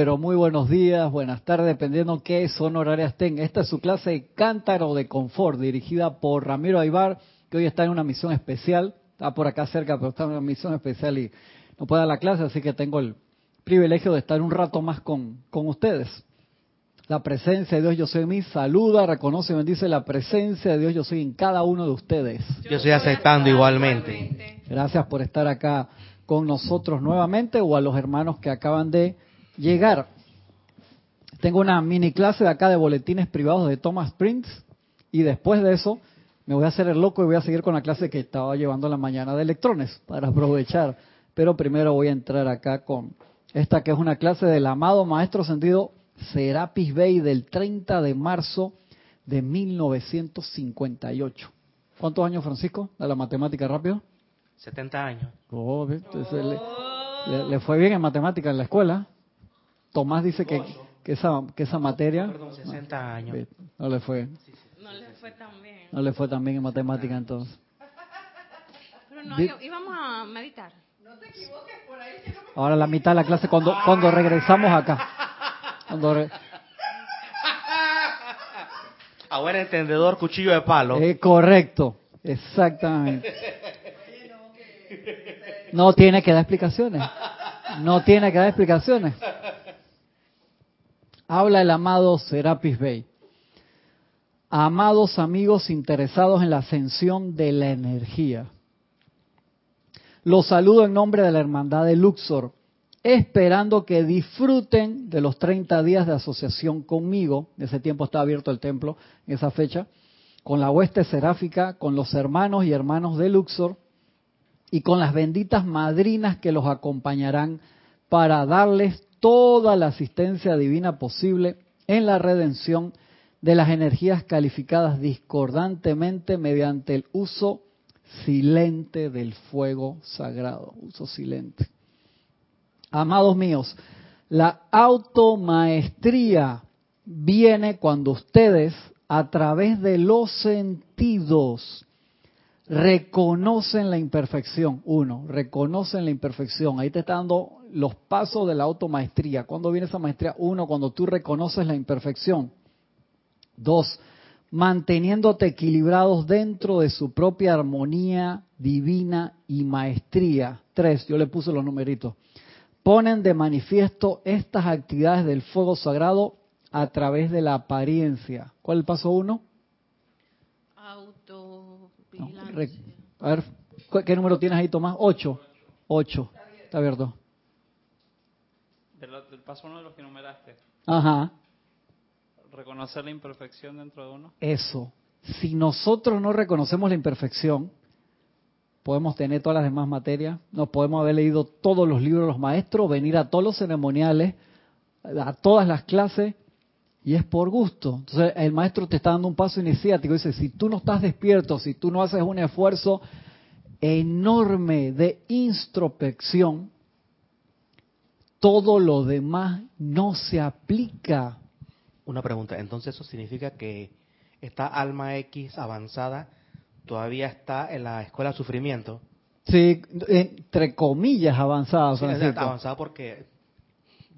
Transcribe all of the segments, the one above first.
Pero muy buenos días, buenas tardes, dependiendo qué son horarias tenga. Esta es su clase de Cántaro de Confort, dirigida por Ramiro Aybar, que hoy está en una misión especial. Está por acá cerca, pero está en una misión especial y no puede dar la clase, así que tengo el privilegio de estar un rato más con, con ustedes. La presencia de Dios yo soy en mí, saluda, reconoce y bendice la presencia de Dios yo soy en cada uno de ustedes. Yo estoy aceptando igualmente. Gracias por estar acá con nosotros nuevamente o a los hermanos que acaban de llegar. Tengo una mini clase de acá de boletines privados de Thomas Prince y después de eso me voy a hacer el loco y voy a seguir con la clase que estaba llevando la mañana de electrones para aprovechar. Pero primero voy a entrar acá con esta que es una clase del amado Maestro Sentido Serapis Bay del 30 de marzo de 1958. ¿Cuántos años, Francisco? De la matemática rápido. 70 años. Oh, le, le, fue bien en matemática en la escuela. Tomás dice que, que, esa, que esa materia... Perdón, 60 años. No le fue. No le fue tan bien. No le fue tan bien en matemática entonces. Pero no, íbamos a meditar. No te equivoques por ahí. Que no me... Ahora la mitad de la clase cuando, cuando regresamos acá. Cuando re... A buen entendedor, cuchillo de palo. Eh, correcto, exactamente. No tiene que dar explicaciones. No tiene que dar explicaciones. Habla el amado Serapis Bey. Amados amigos interesados en la ascensión de la energía. Los saludo en nombre de la Hermandad de Luxor, esperando que disfruten de los 30 días de asociación conmigo. En ese tiempo está abierto el templo, en esa fecha, con la hueste seráfica, con los hermanos y hermanos de Luxor y con las benditas madrinas que los acompañarán para darles toda la asistencia divina posible en la redención de las energías calificadas discordantemente mediante el uso silente del fuego sagrado, uso silente. Amados míos, la automaestría viene cuando ustedes a través de los sentidos reconocen la imperfección. Uno, reconocen la imperfección. Ahí te está dando los pasos de la automaestría. ¿Cuándo viene esa maestría? Uno, cuando tú reconoces la imperfección. Dos, manteniéndote equilibrados dentro de su propia armonía divina y maestría. Tres, yo le puse los numeritos. Ponen de manifiesto estas actividades del fuego sagrado a través de la apariencia. ¿Cuál es el paso uno? A ver, ¿qué número tienes ahí, Tomás? Ocho. Ocho. Está abierto. Del, del paso uno de los que numeraste. Ajá. Reconocer la imperfección dentro de uno. Eso. Si nosotros no reconocemos la imperfección, podemos tener todas las demás materias, nos podemos haber leído todos los libros de los maestros, venir a todos los ceremoniales, a todas las clases, y es por gusto. Entonces el maestro te está dando un paso iniciático. Dice, si tú no estás despierto, si tú no haces un esfuerzo enorme de introspección, todo lo demás no se aplica. Una pregunta, entonces eso significa que esta alma X avanzada todavía está en la escuela de sufrimiento. Sí, entre comillas avanzada. Sí, avanzada porque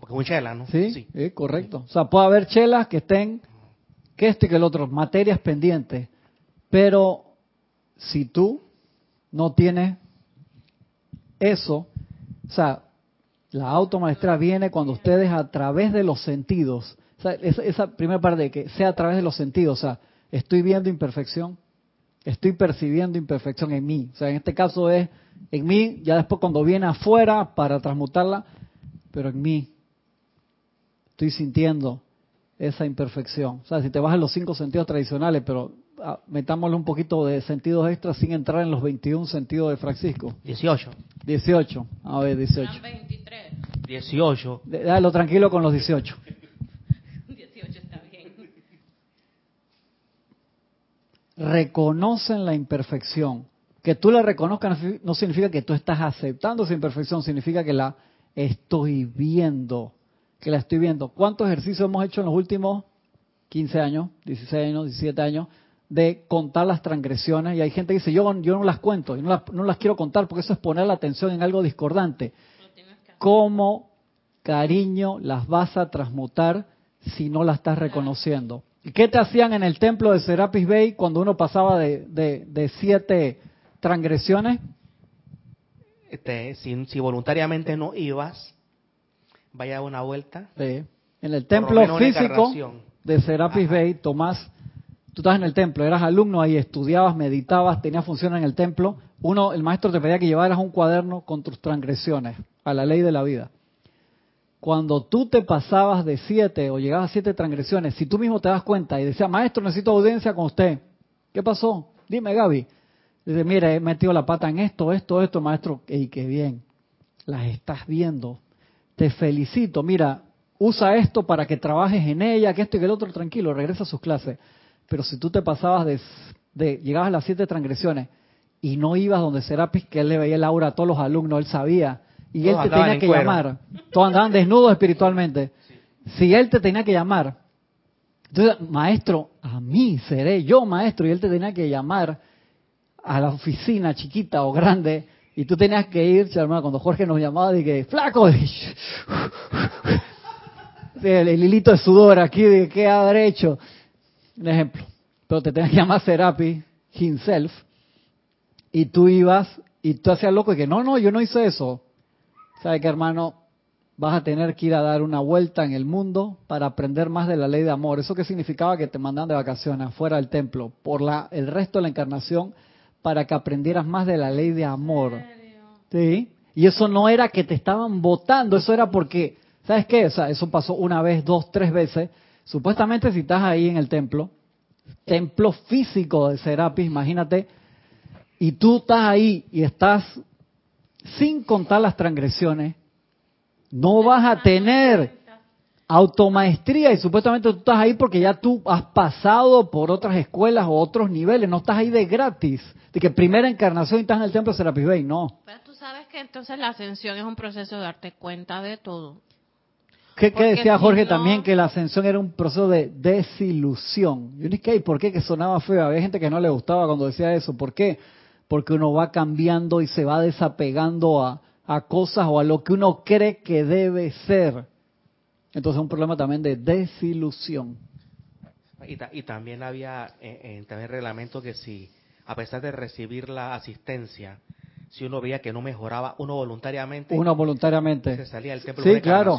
porque un chela, ¿no? Sí, sí. correcto. O sea, puede haber chelas que estén, que este y que el otro, materias pendientes. Pero si tú no tienes eso, o sea, la automaestra viene cuando ustedes a través de los sentidos, o sea, esa, esa primera parte de que sea a través de los sentidos, o sea, estoy viendo imperfección, estoy percibiendo imperfección en mí. O sea, en este caso es en mí, ya después cuando viene afuera para transmutarla, pero en mí estoy sintiendo esa imperfección. O sea, si te vas a los cinco sentidos tradicionales, pero ah, metámosle un poquito de sentidos extras sin entrar en los 21 sentidos de Francisco. 18. 18. A ver, 18. 23. 18. Déjalo tranquilo con los 18. 18 está bien. Reconocen la imperfección. Que tú la reconozcas no significa que tú estás aceptando esa imperfección, significa que la estoy viendo que la estoy viendo. ¿Cuántos ejercicios hemos hecho en los últimos 15 años, 16 años, 17 años, de contar las transgresiones? Y hay gente que dice, yo, yo no las cuento, yo no las, no las quiero contar porque eso es poner la atención en algo discordante. ¿Cómo cariño las vas a transmutar si no la estás reconociendo. ¿Y qué te hacían en el templo de Serapis Bay cuando uno pasaba de, de, siete transgresiones? Este, si voluntariamente no ibas, vaya a una vuelta. Sí. En el templo físico de Serapis Ajá. Bay, Tomás, tú estás en el templo, eras alumno ahí, estudiabas, meditabas, tenías función en el templo. Uno, el maestro te pedía que llevaras un cuaderno con tus transgresiones a la ley de la vida. Cuando tú te pasabas de siete o llegabas a siete transgresiones, si tú mismo te das cuenta y decías, maestro, necesito audiencia con usted. ¿Qué pasó? Dime, Gaby. Dice, mire, he metido la pata en esto, esto, esto, maestro. ¡Ey, qué bien! Las estás viendo. Te felicito. Mira, usa esto para que trabajes en ella, que esto y que el otro, tranquilo, regresa a sus clases. Pero si tú te pasabas de, de llegabas a las siete transgresiones y no ibas donde Serapis, que él le veía el aura a todos los alumnos, él sabía, y él te tenía en que cuero. llamar, todos andaban desnudos espiritualmente. Si él te tenía que llamar, entonces, maestro, a mí seré yo maestro, y él te tenía que llamar a la oficina chiquita o grande, y tú tenías que ir, hermano, cuando Jorge nos llamaba, dije, flaco, el, el hilito de sudor aquí, de qué habré hecho. Un ejemplo. Pero te tenías que llamar Serapi himself, y tú ibas, y tú hacías loco, y que no, no, yo no hice eso. ¿Sabe qué, hermano? Vas a tener que ir a dar una vuelta en el mundo para aprender más de la ley de amor. ¿Eso qué significaba? Que te mandan de vacaciones afuera del templo por la, el resto de la encarnación para que aprendieras más de la ley de amor. ¿Sí? Y eso no era que te estaban votando, eso era porque, ¿sabes qué? O sea, eso pasó una vez, dos, tres veces. Supuestamente si estás ahí en el templo, templo físico de Serapis, imagínate, y tú estás ahí y estás sin contar las transgresiones, no vas a tener automaestría y supuestamente tú estás ahí porque ya tú has pasado por otras escuelas o otros niveles, no estás ahí de gratis, de que primera encarnación y estás en el templo Serapis Bay, no. Pero tú sabes que entonces la ascensión es un proceso de darte cuenta de todo. ¿Qué, decía si Jorge no- también? Que la ascensión era un proceso de desilusión. Yo dije, "Ey, ¿por qué? Que sonaba feo. Había gente que no le gustaba cuando decía eso. ¿Por qué? Porque uno va cambiando y se va desapegando a, a cosas o a lo que uno cree que debe ser. Entonces es un problema también de desilusión. Y, ta- y también había eh, también reglamento que si, a pesar de recibir la asistencia, si uno veía que no mejoraba, uno voluntariamente Uno voluntariamente. se salía del templo Sí, de claro.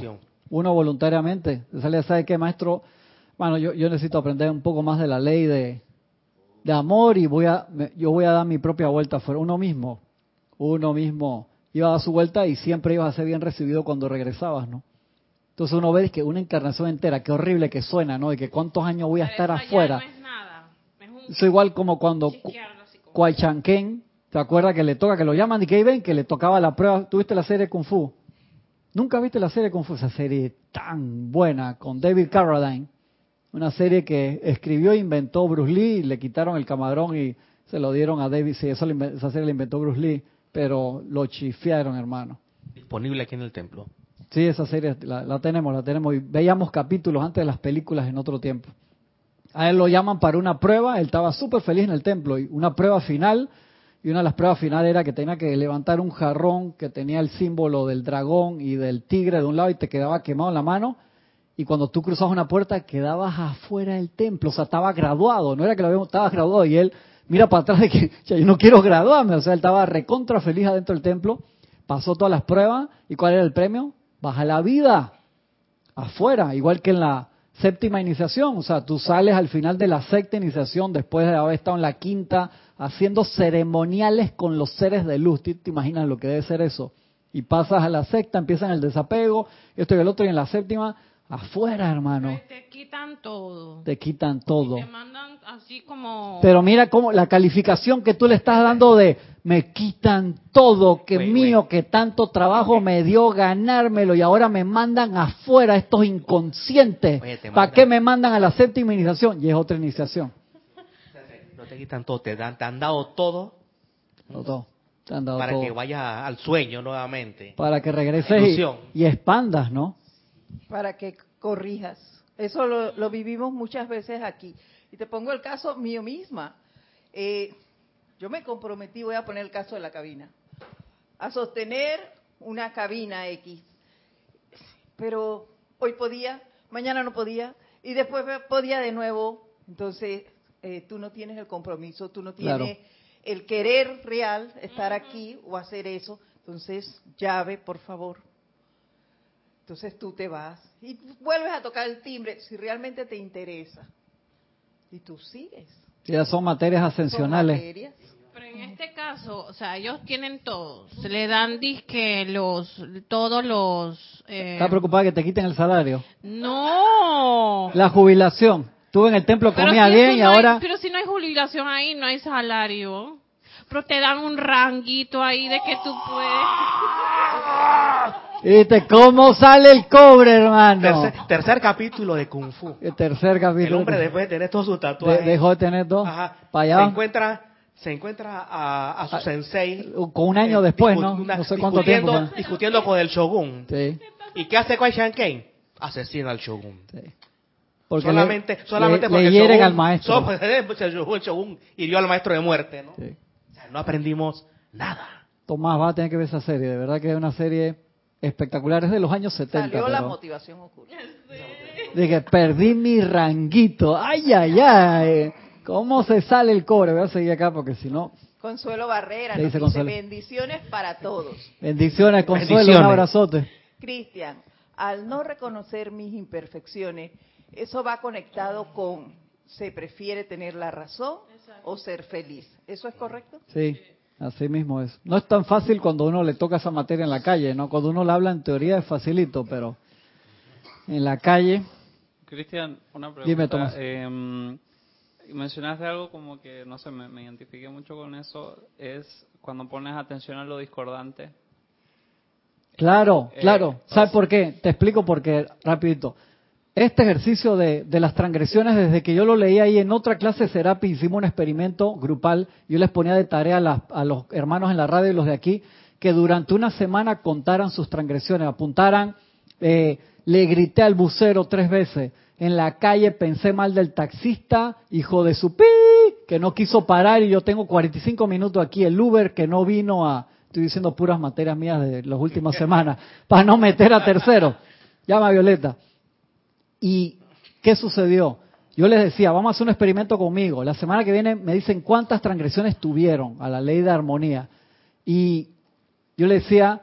Uno voluntariamente. Se sale, ¿sabe qué, maestro? Bueno, yo, yo necesito aprender un poco más de la ley de, de amor y voy a, me- yo voy a dar mi propia vuelta afuera. Uno mismo, uno mismo iba a dar su vuelta y siempre ibas a ser bien recibido cuando regresabas, ¿no? Entonces uno ve que una encarnación entera, qué horrible que suena, ¿no? Y que cuántos años voy a Pero estar afuera. no es nada. Es un Eso igual como cuando Cuaychanquén, ¿te acuerdas que le toca, que lo llaman y que ven, que le tocaba la prueba? ¿Tuviste la serie Kung Fu? ¿Nunca viste la serie Kung Fu? Esa serie tan buena con David Carradine. Una serie que escribió e inventó Bruce Lee, y le quitaron el camarón y se lo dieron a David. Sí, eso esa serie la inventó Bruce Lee, pero lo chifiaron, hermano. Disponible aquí en el templo. Sí, esa serie la, la tenemos, la tenemos. Y veíamos capítulos antes de las películas en otro tiempo. A él lo llaman para una prueba, él estaba súper feliz en el templo, y una prueba final, y una de las pruebas finales era que tenía que levantar un jarrón que tenía el símbolo del dragón y del tigre de un lado y te quedaba quemado en la mano, y cuando tú cruzabas una puerta quedabas afuera del templo, o sea, estaba graduado, no era que lo habíamos, estaba graduado, y él mira para atrás de que "Ya, yo no quiero graduarme, o sea, él estaba recontra feliz adentro del templo, pasó todas las pruebas, ¿y cuál era el premio? Baja la vida afuera, igual que en la séptima iniciación. O sea, tú sales al final de la sexta iniciación después de haber estado en la quinta haciendo ceremoniales con los seres de luz. ¿Tú te imaginas lo que debe ser eso? Y pasas a la sexta, empiezan el desapego, esto y el otro, y en la séptima, afuera, hermano, Te quitan todo. te quitan todo. Te mandan así como... Pero mira cómo la calificación que tú le estás dando de me quitan todo, que mío, que tanto trabajo me dio ganármelo y ahora me mandan afuera estos inconscientes. Oye, ¿Para qué me mandan a la séptima iniciación? Y es otra iniciación. No te quitan todo, te, dan, te han dado todo No, todo. Te han dado para todo. que vayas al sueño nuevamente. Para que regreses y expandas, ¿no? Para que corrijas. Eso lo, lo vivimos muchas veces aquí. Y te pongo el caso mío misma. Eh, yo me comprometí, voy a poner el caso de la cabina, a sostener una cabina X. pero hoy podía, mañana no podía, y después podía de nuevo. Entonces, eh, tú no tienes el compromiso, tú no tienes el querer real estar aquí o hacer eso. Entonces, llave, por favor. Entonces tú te vas y vuelves a tocar el timbre si realmente te interesa. Y tú sigues. Ya son materias ascensionales. Pero en este caso, o sea, ellos tienen todos. Se le dan disque los, todos los... Eh... ¿Estás preocupada que te quiten el salario? No. La jubilación. Tú en el templo comías bien y ahora... pero si no hay jubilación ahí, no hay salario. Pero te dan un ranguito ahí de que tú puedes... ¿Viste cómo sale el cobre, hermano? Tercer, capítulo de Kung Fu. El tercer capítulo. El hombre después de tener todos sus tatuajes. dejó de tener dos. Ajá. Para allá. Se encuentra, se encuentra a, su ah, sensei. Con un año eh, después, ¿no? no sé cuánto tiempo. Discutiendo con el shogun. Sí. ¿Y qué hace Kwai Shanken? Asesina al shogun. Sí. Porque solamente, solamente porque le hieren al maestro. el shogun hirió al maestro de muerte, ¿no? Sí. O sea, no aprendimos nada. Tomás, va a tener que ver esa serie. De verdad que es una serie espectaculares de los años 70. Salió la motivación oculta. Dije, perdí mi ranguito. Ay, ay, ay. ¿Cómo se sale el cobre? Voy a seguir acá porque si no... Consuelo Barrera dice, dice bendiciones para todos. Bendiciones, Consuelo, un abrazote. Cristian, al no reconocer mis imperfecciones, eso va conectado con se prefiere tener la razón o ser feliz. ¿Eso es correcto? Sí. Así mismo es. No es tan fácil cuando uno le toca esa materia en la calle, ¿no? Cuando uno la habla en teoría es facilito, pero en la calle... Cristian, una pregunta. Dime, Tomás. Eh, mencionaste algo como que, no sé, me, identifiqué mucho con eso, es cuando pones atención a lo discordante. Claro, eh, claro. ¿Sabes por qué? Te explico por qué, rapidito. Este ejercicio de, las transgresiones, desde que yo lo leí ahí en otra clase Serapi, hicimos un experimento grupal. Yo les ponía de tarea a, los hermanos en la radio y los de aquí que durante una semana contaran sus transgresiones, apuntaran, eh, le grité al bucero tres veces, en la calle pensé mal del taxista, hijo de su pi, que no quiso parar y yo tengo 45 minutos aquí, el Uber que no vino a, estoy diciendo puras materias mías de las últimas semanas, para no meter a tercero. Llama a Violeta. ¿Y qué sucedió? Yo les decía, vamos a hacer un experimento conmigo. La semana que viene me dicen cuántas transgresiones tuvieron a la ley de armonía. Y yo les decía,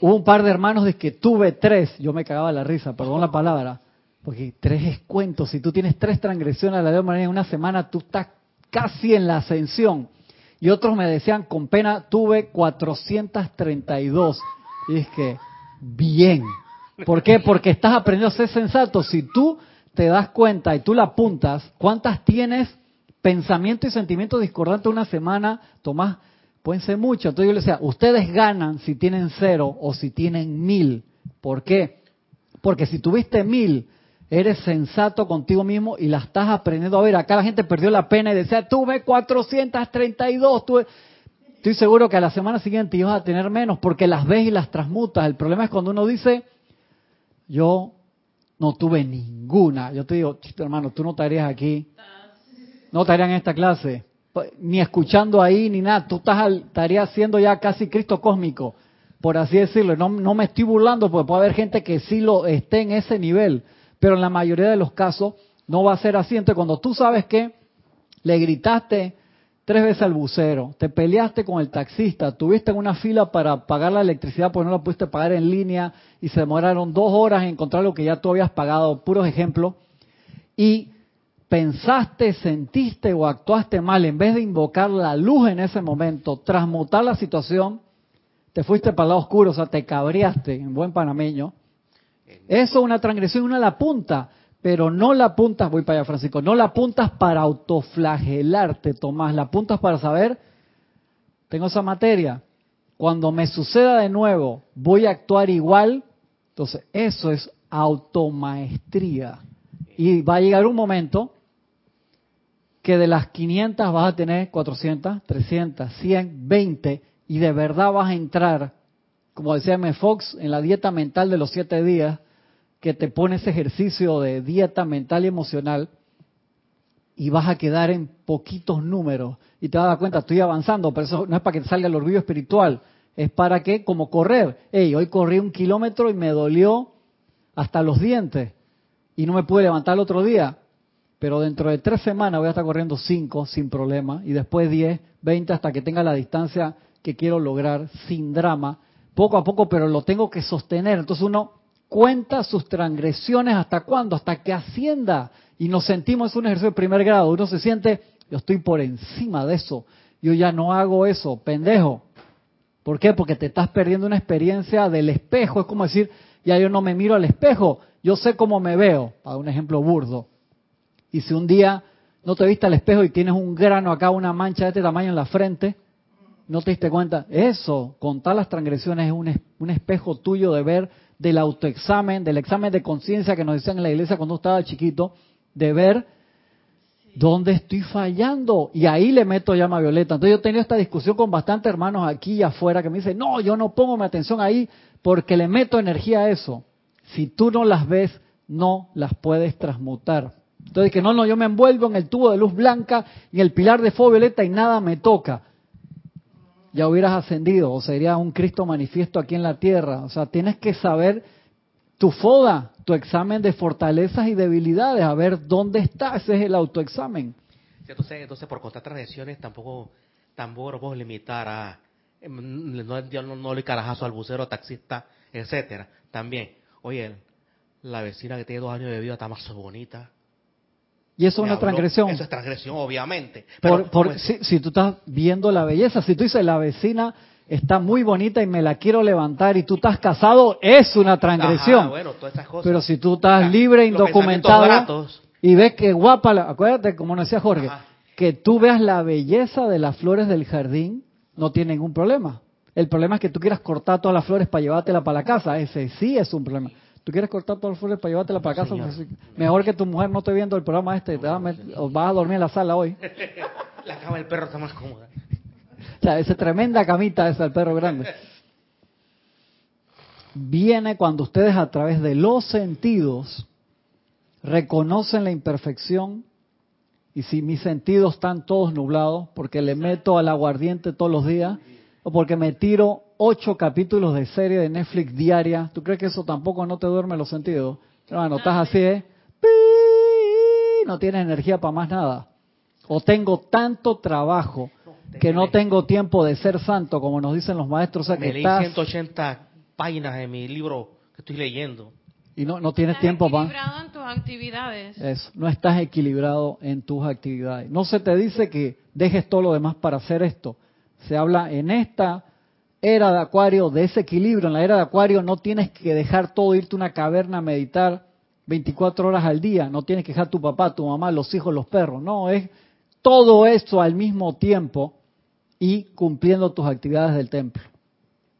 hubo un par de hermanos de que tuve tres. Yo me cagaba la risa, perdón la palabra. Porque tres es cuento. Si tú tienes tres transgresiones a la ley de armonía en una semana, tú estás casi en la ascensión. Y otros me decían, con pena, tuve 432. Y es que, bien. ¿Por qué? Porque estás aprendiendo a ser sensato. Si tú te das cuenta y tú la apuntas, ¿cuántas tienes pensamiento y sentimiento discordante una semana? Tomás, pueden ser muchos. Entonces yo le decía, ustedes ganan si tienen cero o si tienen mil. ¿Por qué? Porque si tuviste mil, eres sensato contigo mismo y la estás aprendiendo a ver. Acá la gente perdió la pena y decía, tuve 432, tuve... Estoy seguro que a la semana siguiente ibas a tener menos porque las ves y las transmutas. El problema es cuando uno dice, yo no tuve ninguna. Yo te digo, hermano, tú no estarías aquí, no estarías en esta clase, ni escuchando ahí, ni nada. Tú estás, estarías siendo ya casi Cristo cósmico, por así decirlo. No, no me estoy burlando, porque puede haber gente que sí lo esté en ese nivel, pero en la mayoría de los casos no va a ser así. Entonces, cuando tú sabes que le gritaste tres veces al bucero, te peleaste con el taxista, tuviste en una fila para pagar la electricidad porque no la pudiste pagar en línea y se demoraron dos horas en encontrar lo que ya tú habías pagado, puros ejemplos, y pensaste, sentiste o actuaste mal, en vez de invocar la luz en ese momento, transmutar la situación, te fuiste para el lado oscuro, o sea, te cabreaste en buen panameño. Eso es una transgresión, una la punta pero no la apuntas, voy para allá Francisco, no la apuntas para autoflagelarte, Tomás, la apuntas para saber, tengo esa materia, cuando me suceda de nuevo, voy a actuar igual, entonces eso es automaestría. Y va a llegar un momento que de las 500 vas a tener 400, 300, 100, 20 y de verdad vas a entrar, como decía M. Fox, en la dieta mental de los siete días, que te pone ese ejercicio de dieta mental y emocional y vas a quedar en poquitos números y te vas a dar cuenta, estoy avanzando, pero eso no es para que te salga el orgullo espiritual, es para que, como correr, hey, hoy corrí un kilómetro y me dolió hasta los dientes y no me pude levantar el otro día. Pero dentro de tres semanas voy a estar corriendo cinco sin problema y después diez, veinte hasta que tenga la distancia que quiero lograr sin drama, poco a poco, pero lo tengo que sostener. Entonces uno cuenta sus transgresiones hasta cuándo, hasta que ascienda. Y nos sentimos, es un ejercicio de primer grado, uno se siente, yo estoy por encima de eso, yo ya no hago eso, pendejo. ¿Por qué? Porque te estás perdiendo una experiencia del espejo, es como decir, ya yo no me miro al espejo, yo sé cómo me veo, para un ejemplo burdo. Y si un día no te viste al espejo y tienes un grano acá, una mancha de este tamaño en la frente, no te diste cuenta. Eso, contar las transgresiones, es un, un espejo tuyo de ver del autoexamen, del examen de conciencia que nos decían en la iglesia cuando estaba chiquito, de ver dónde estoy fallando. Y ahí le meto llama violeta. Entonces yo he tenido esta discusión con bastantes hermanos aquí y afuera que me dicen, no, yo no pongo mi atención ahí porque le meto energía a eso. Si tú no las ves, no las puedes transmutar. Entonces que no, no, yo me envuelvo en el tubo de luz blanca y en el pilar de fuego violeta y nada me toca ya hubieras ascendido o sería un Cristo manifiesto aquí en la tierra. O sea, tienes que saber tu foda, tu examen de fortalezas y debilidades, a ver dónde estás, ese es el autoexamen. Entonces, entonces por contar tradiciones tampoco, tampoco lo limitar a, em, no, no, no le carajazo al bucero, taxista, etcétera. También, oye, la vecina que tiene dos años de vida está más bonita, y eso es una transgresión. Eso es transgresión, obviamente. Pero, por, si, tú estás viendo la belleza, si tú dices la vecina está muy bonita y me la quiero levantar y tú estás casado, es una transgresión. Pero si tú estás libre, indocumentado y ves que guapa, acuérdate, como nos decía Jorge, que tú veas la belleza de las flores del jardín, no tiene ningún problema. El problema es que tú quieras cortar todas las flores para llevártela para la casa. Ese sí es un problema. ¿Tú quieres cortar las flores para llevártela para casa? Mejor que tu mujer no esté viendo el programa este. o vas a dormir en la sala hoy. La cama del perro está más cómoda. O sea, esa tremenda camita esa del perro grande. Viene cuando ustedes a través de los sentidos reconocen la imperfección y si mis sentidos están todos nublados porque le meto al aguardiente todos los días o porque me tiro ocho capítulos de serie de Netflix diaria, ¿tú crees que eso tampoco no te duerme los sentidos? Hermano, estás así, ¿eh? No tienes energía para más nada. O tengo tanto trabajo que no tengo tiempo de ser santo, como nos dicen los maestros. O sea, Me leí 180 páginas de mi libro que estoy leyendo. Y no, no tienes tiempo para... equilibrado en tus actividades. Eso, no estás equilibrado en tus actividades. No se te dice que dejes todo lo demás para hacer esto. Se habla en esta era de Acuario, de ese equilibrio. En la era de Acuario no tienes que dejar todo, irte a una caverna a meditar 24 horas al día. No tienes que dejar tu papá, tu mamá, los hijos, los perros. No, es todo esto al mismo tiempo y cumpliendo tus actividades del templo.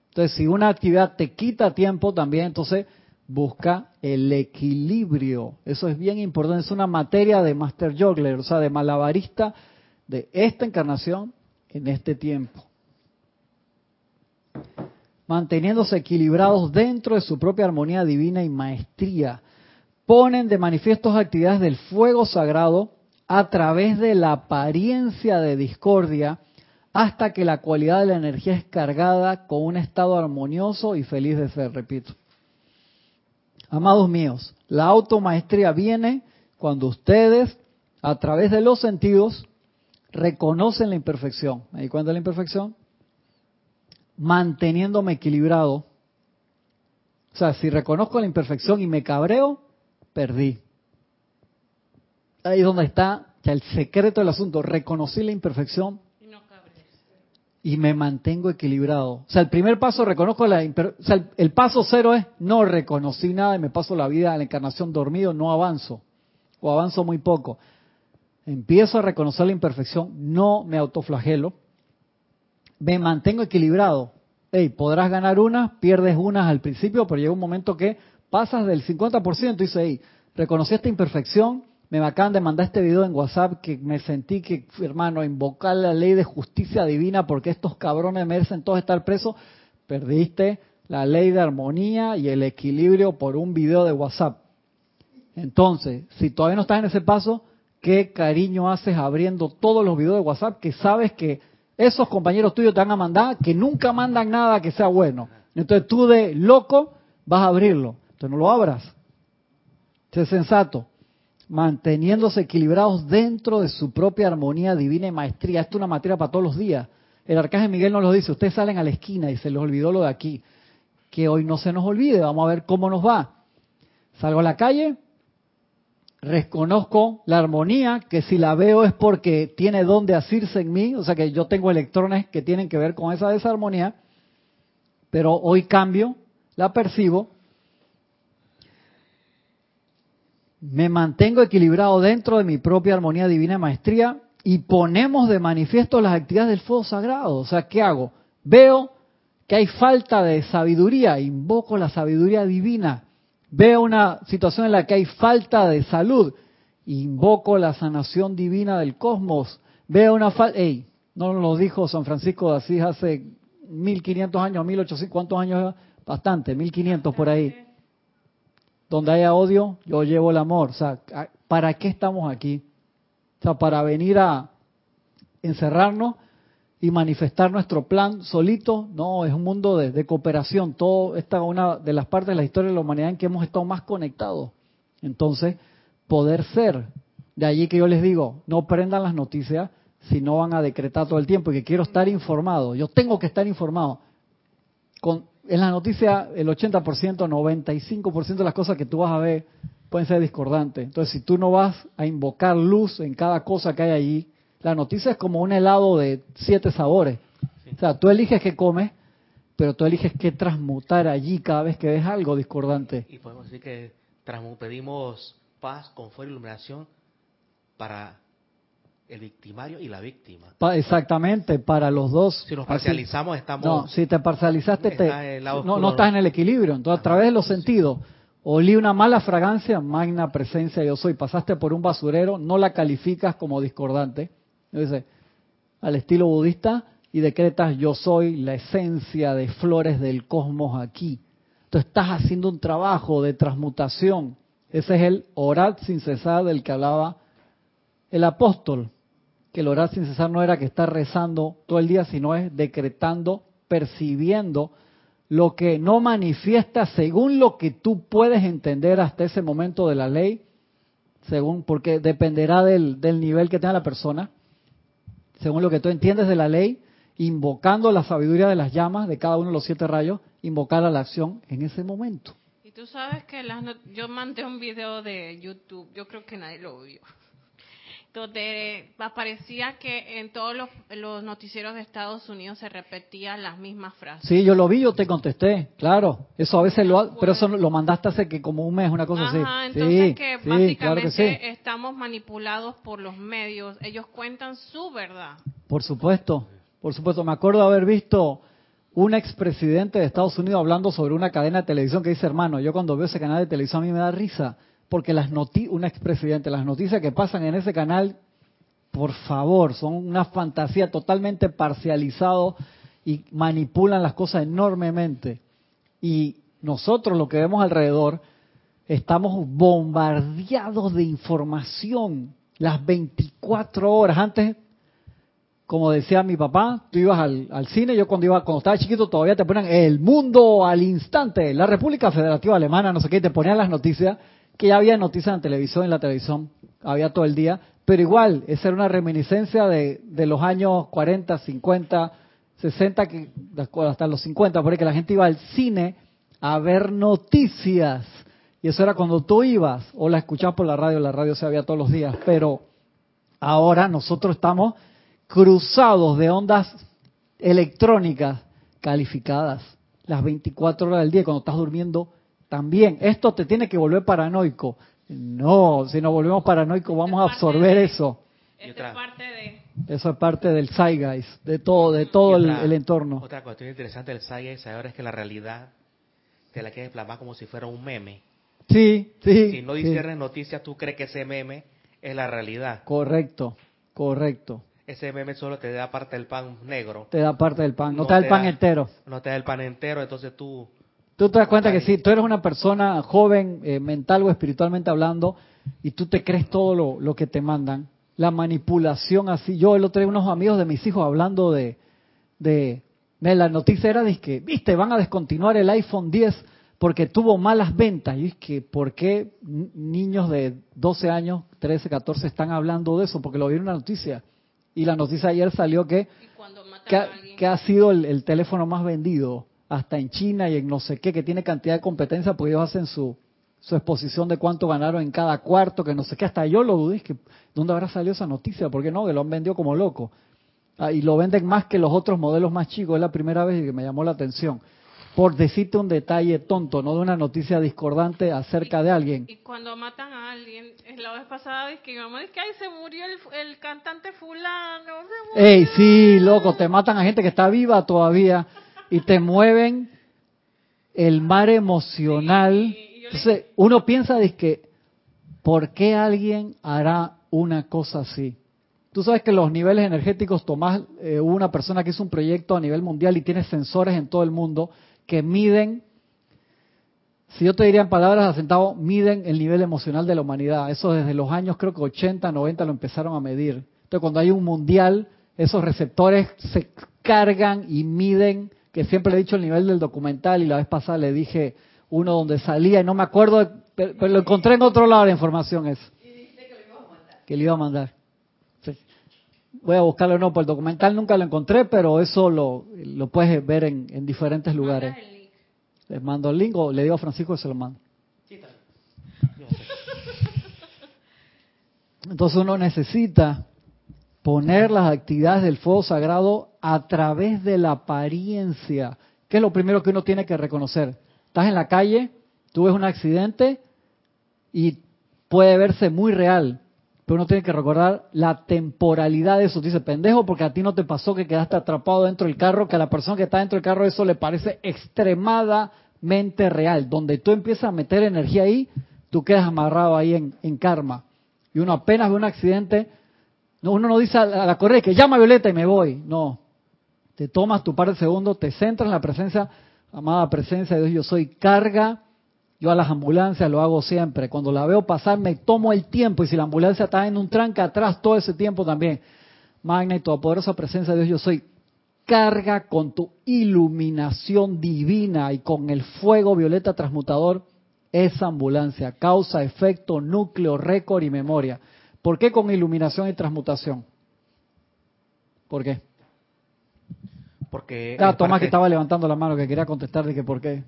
Entonces, si una actividad te quita tiempo también, entonces busca el equilibrio. Eso es bien importante. Es una materia de Master Juggler, o sea, de malabarista de esta encarnación en este tiempo manteniéndose equilibrados dentro de su propia armonía divina y maestría. Ponen de manifiesto actividades del fuego sagrado a través de la apariencia de discordia hasta que la cualidad de la energía es cargada con un estado armonioso y feliz de ser, repito. Amados míos, la automaestría viene cuando ustedes, a través de los sentidos, reconocen la imperfección. ¿Me di cuenta de la imperfección? Manteniéndome equilibrado. O sea, si reconozco la imperfección y me cabreo, perdí. Ahí es donde está el secreto del asunto. Reconocí la imperfección y, me mantengo equilibrado. O sea, el primer paso reconozco la o sea, el, paso cero es no reconocí nada y me paso la vida en la encarnación dormido, no avanzo o avanzo muy poco. Empiezo a reconocer la imperfección, no me autoflagelo me mantengo equilibrado. Hey, podrás ganar unas, pierdes unas al principio, pero llega un momento que pasas del 50% y dices, hey, reconocí esta imperfección, me acaban de mandar este video en WhatsApp que me sentí que, hermano, invocar la ley de justicia divina porque estos cabrones merecen todos estar presos, perdiste la ley de armonía y el equilibrio por un video de WhatsApp. Entonces, si todavía no estás en ese paso, ¿qué cariño haces abriendo todos los videos de WhatsApp que sabes que esos compañeros tuyos te van a mandar que nunca mandan nada que sea bueno. Entonces tú de loco vas a abrirlo. Entonces no lo abras. Sé sensato, manteniéndose equilibrados dentro de su propia armonía divina y maestría. Esto es una materia para todos los días. El arcángel Miguel nos lo dice, ustedes salen a la esquina y se les olvidó lo de aquí. Que hoy no se nos olvide, vamos a ver cómo nos va. Salgo a la calle, reconozco la armonía, que si la veo es porque tiene donde asirse en mí, o sea que yo tengo electrones que tienen que ver con esa desarmonía, pero hoy cambio, la percibo, me mantengo equilibrado dentro de mi propia armonía divina maestría y ponemos de manifiesto las actividades del fuego sagrado. O sea, ¿qué hago? Veo que hay falta de sabiduría, invoco la sabiduría divina. Veo una situación en la que hay falta de salud, invoco la sanación divina del cosmos. Veo una falta... ¡Ey! No lo dijo San Francisco de Asís hace 1500 años, 1800, ¿cuántos años? Bastante, 1500 por ahí. Donde haya odio, yo llevo el amor. O sea, ¿para qué estamos aquí? O sea, para venir a encerrarnos y manifestar nuestro plan solito, no, es un mundo de, cooperación. Todo esta es una de las partes de la historia de la humanidad en que hemos estado más conectados. Entonces, poder ser. De allí que yo les digo, no prendan las noticias si no van a decretar todo el tiempo y que quiero estar informado. Yo tengo que estar informado. Con, en la noticia, el 80%, 95% de las cosas que tú vas a ver pueden ser discordantes. Entonces, si tú no vas a invocar luz en cada cosa que hay allí, la noticia es como un helado de siete sabores. O sea, tú eliges qué comes, pero tú eliges qué transmutar allí cada vez que ves algo discordante. Y podemos decir que pedimos paz, confort y iluminación para el victimario y la víctima. exactamente, para los dos. Si nos parcializamos, estamos. No, si te parcializaste, no, no estás en el equilibrio. Entonces, a través de los sentidos, olí una mala fragancia, magna presencia yo soy. Pasaste por un basurero, no la calificas como discordante. Entonces, al estilo budista, y decretas yo soy la esencia de flores del cosmos aquí. Entonces, estás haciendo un trabajo de transmutación. Ese es el orar sin cesar del que hablaba el apóstol que el orar sin cesar no era que estar rezando todo el día, sino es decretando, percibiendo lo que no manifiesta según lo que tú puedes entender hasta ese momento de la ley, según porque dependerá del nivel que tenga la persona, según lo que tú entiendes de la ley, invocando la sabiduría de las llamas de cada uno de los siete rayos, invocar a la acción en ese momento. Y tú sabes que yo mandé un video de YouTube, yo creo que nadie lo vio donde parecía que en todos los, noticieros de Estados Unidos se repetían las mismas frases. Sí, yo lo vi, yo te contesté, claro. Eso a veces lo, pero eso lo mandaste hace que como un mes, una cosa así. Entonces que básicamente estamos manipulados por los medios. Ellos cuentan su verdad. Por supuesto, por supuesto. Me acuerdo haber visto un expresidente de Estados Unidos hablando sobre una cadena de televisión que dice, hermano, yo cuando veo ese canal de televisión a mí me da risa porque las noticias, un expresidente, las noticias que pasan en ese canal, por favor, son una fantasía totalmente parcializado y manipulan las cosas enormemente. Y nosotros lo que vemos alrededor, estamos bombardeados de información las 24 horas. Antes, como decía mi papá, tú ibas al, cine, yo cuando iba, cuando estaba chiquito todavía te ponían el mundo al instante, la República Federativa Alemana, no sé qué, te ponían las noticias que ya había noticias en televisión, en la televisión había todo el día, pero igual, esa era una reminiscencia de, los años 40, 50, 60, que, hasta los 50, por que la gente iba al cine a ver noticias. Y eso era cuando tú ibas o la escuchabas por la radio, la radio se había todos los días, pero ahora nosotros estamos cruzados de ondas electrónicas calificadas las 24 horas del día cuando estás durmiendo también esto te tiene que volver paranoico. No, si nos volvemos paranoicos vamos a absorber eso. Eso es parte del zeitgeist, de todo, de todo el, entorno. Otra cuestión interesante del zeitgeist ahora es que la realidad te la quieres plasmar como si fuera un meme. Sí, sí. Si no dices noticias, tú crees que ese meme es la realidad. Correcto, correcto. Ese meme solo te da parte del pan negro. Te da parte del pan, no, te da el pan entero. No te da el pan entero, entonces tú Tú te das cuenta que si tú eres una persona joven, eh, mental o espiritualmente hablando, y tú te crees todo lo, que te mandan, la manipulación así. Yo el otro día unos amigos de mis hijos hablando de, de, la noticia era de que, viste, van a descontinuar el iPhone 10 porque tuvo malas ventas. Y es que, ¿por qué niños de 12 años, 13, 14 están hablando de eso? Porque lo vi en una noticia. Y la noticia ayer salió que, que, ha, sido el, teléfono más vendido, hasta en China y en no sé qué, que tiene cantidad de competencia, porque ellos hacen su, su exposición de cuánto ganaron en cada cuarto, que no sé qué, hasta yo lo dudé, que ¿dónde habrá salido esa noticia? ¿Por qué no? Que lo han vendido como loco. Ah, y lo venden más que los otros modelos más chicos, es la primera vez que me llamó la atención por decirte un detalle tonto, no de una noticia discordante acerca de alguien. Y cuando matan a alguien, la vez pasada es que mi mamá dice que ay, se murió el, cantante fulano. Ey, sí, loco, te matan a gente que está viva todavía y te mueven el mar emocional. Entonces, uno piensa de que, ¿por qué alguien hará una cosa así? Tú sabes que los niveles energéticos, Tomás, eh, hubo una persona que hizo un proyecto a nivel mundial y tiene sensores en todo el mundo que miden, si yo te diría en palabras asentado, miden el nivel emocional de la humanidad. Eso desde los años creo que 80, 90 lo empezaron a medir. Entonces cuando hay un mundial, esos receptores se cargan y miden, que siempre le he dicho el nivel del documental y la vez pasada le dije uno donde salía y no me acuerdo, pero, lo encontré en otro lado la información es. que le iba a mandar. Voy a buscarlo no, por el documental nunca lo encontré, pero eso lo, lo puedes ver en, en diferentes lugares. Les mando el link o le digo a Francisco que se lo mando. Entonces uno necesita poner las actividades del fuego sagrado a través de la apariencia, que es lo primero que uno tiene que reconocer. Estás en la calle, tú ves un accidente y puede verse muy real, pero uno tiene que recordar la temporalidad de eso. Dice, pendejo, porque a ti no te pasó que quedaste atrapado dentro del carro, que a la persona que está dentro del carro eso le parece extremadamente real. Donde tú empiezas a meter energía ahí, tú quedas amarrado ahí en, karma. Y uno apenas ve un accidente, no, uno no dice a la, correa que llama Violeta y me voy. No. Te tomas tu par de segundos, te centras en la presencia, amada presencia de Dios, yo soy carga yo a las ambulancias lo hago siempre. Cuando la veo pasar me tomo el tiempo y si la ambulancia está en un tranca atrás todo ese tiempo también. Magna y poderosa presencia de Dios, yo soy. Carga con tu iluminación divina y con el fuego violeta transmutador esa ambulancia. Causa, efecto, núcleo, récord y memoria. ¿Por qué con iluminación y transmutación? ¿Por qué? Porque. Tomás que estaba levantando la mano que quería contestar de que por qué.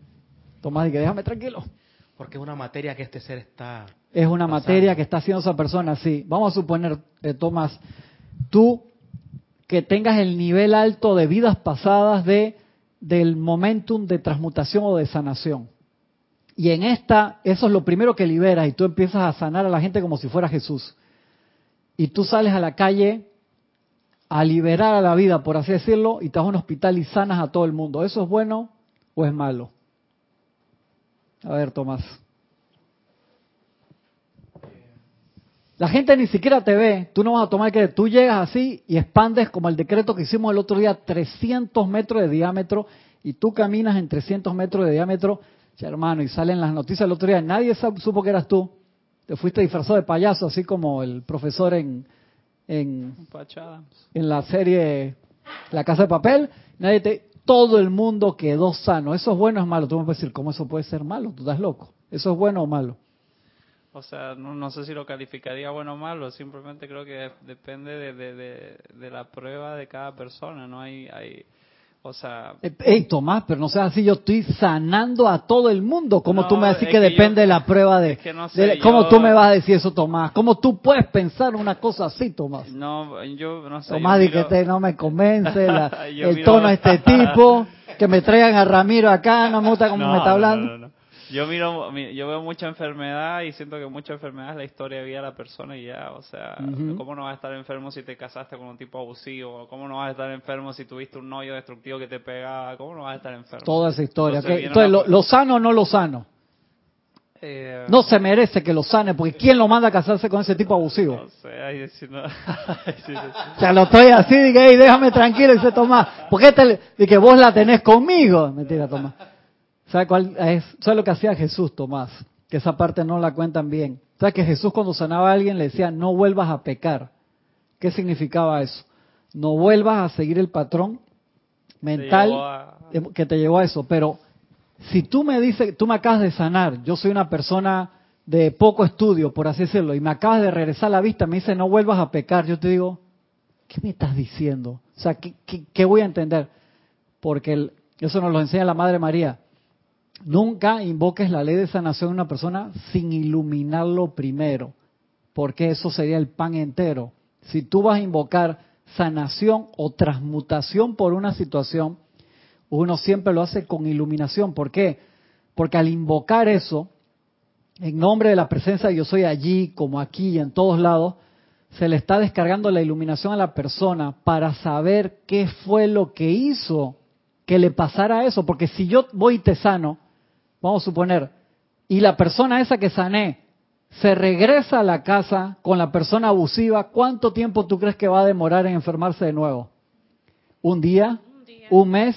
Tomás, que déjame tranquilo. Porque es una materia que este ser está... Es una materia que está haciendo esa persona, sí. Vamos a suponer, eh, Tomás, tú que tengas el nivel alto de vidas pasadas de del momentum de transmutación o de sanación. Y en esta, eso es lo primero que liberas y tú empiezas a sanar a la gente como si fuera Jesús. Y tú sales a la calle a liberar a la vida, por así decirlo, y vas a un hospital y sanas a todo el mundo. ¿Eso es bueno o es malo? A ver, Tomás. La gente ni siquiera te ve. Tú no vas a tomar que tú llegas así y expandes como el decreto que hicimos el otro día, 300 metros de diámetro, y tú caminas en 300 metros de diámetro, hermano, y salen las noticias el otro día. Nadie supo que eras tú. Te fuiste disfrazado de payaso, así como el profesor en, en, en la serie La Casa de Papel. Nadie te, todo el mundo quedó sano. ¿Eso es bueno o es malo? Tú me puedes decir, ¿cómo eso puede ser malo? Tú estás loco. ¿Eso es bueno o malo? O sea, no, sé si lo calificaría bueno o malo, simplemente creo que depende de, de, de, la prueba de cada persona, ¿no? Hay, hay, o sea... Hey, Tomás, pero no sea así, yo estoy sanando a todo el mundo. ¿Cómo tú me decís que, depende de la prueba de... ¿Cómo tú me vas a decir eso, Tomás? ¿Cómo tú puedes pensar una cosa así, Tomás? No, yo no sé. Tomás, di que te, no me convence el tono de este tipo, que me traigan a Ramiro acá, no me gusta cómo me está hablando. Yo miro, yo veo mucha enfermedad y siento que mucha enfermedad es la historia de vida de la persona y ya, o sea, ¿cómo no vas a estar enfermo si te casaste con un tipo abusivo? ¿Cómo no vas a estar enfermo si tuviste un novio destructivo que te pegaba? ¿Cómo no vas a estar enfermo? Toda esa historia. Entonces, lo, sano o no lo sano? Eh, no se merece que lo sane, porque ¿quién lo manda a casarse con ese tipo abusivo? No sé, o sea, lo estoy así, dije, déjame tranquilo, dice Tomás, ¿por qué te, que vos la tenés conmigo? Mentira, Tomás. ¿Sabe cuál es? ¿Sabe lo que hacía Jesús, Tomás? Que esa parte no la cuentan bien. ¿Sabe que Jesús cuando sanaba a alguien le decía, no vuelvas a pecar? ¿Qué significaba eso? No vuelvas a seguir el patrón mental que te llevó a eso. Pero Si tú me dices, tú me acabas de sanar, yo soy una persona de poco estudio, por así decirlo, y me acabas de regresar la vista, me dice no vuelvas a pecar, yo te digo, ¿qué me estás diciendo? O sea, ¿qué, qué, voy a entender? Porque eso nos lo enseña la Madre María. Nunca invoques la ley de sanación en una persona sin iluminarlo primero, porque eso sería el pan entero. Si tú vas a invocar sanación o transmutación por una situación, uno siempre lo hace con iluminación. ¿Por qué? Porque al invocar eso, en nombre de la presencia de yo soy allí, como aquí y en todos lados, se le está descargando la iluminación a la persona para saber qué fue lo que hizo que le pasara eso. Porque si yo voy y te sano, vamos a suponer, y la persona esa que sané se regresa a la casa con la persona abusiva, ¿cuánto tiempo tú crees que va a demorar en enfermarse de nuevo? ¿Un día? ¿Un, mes?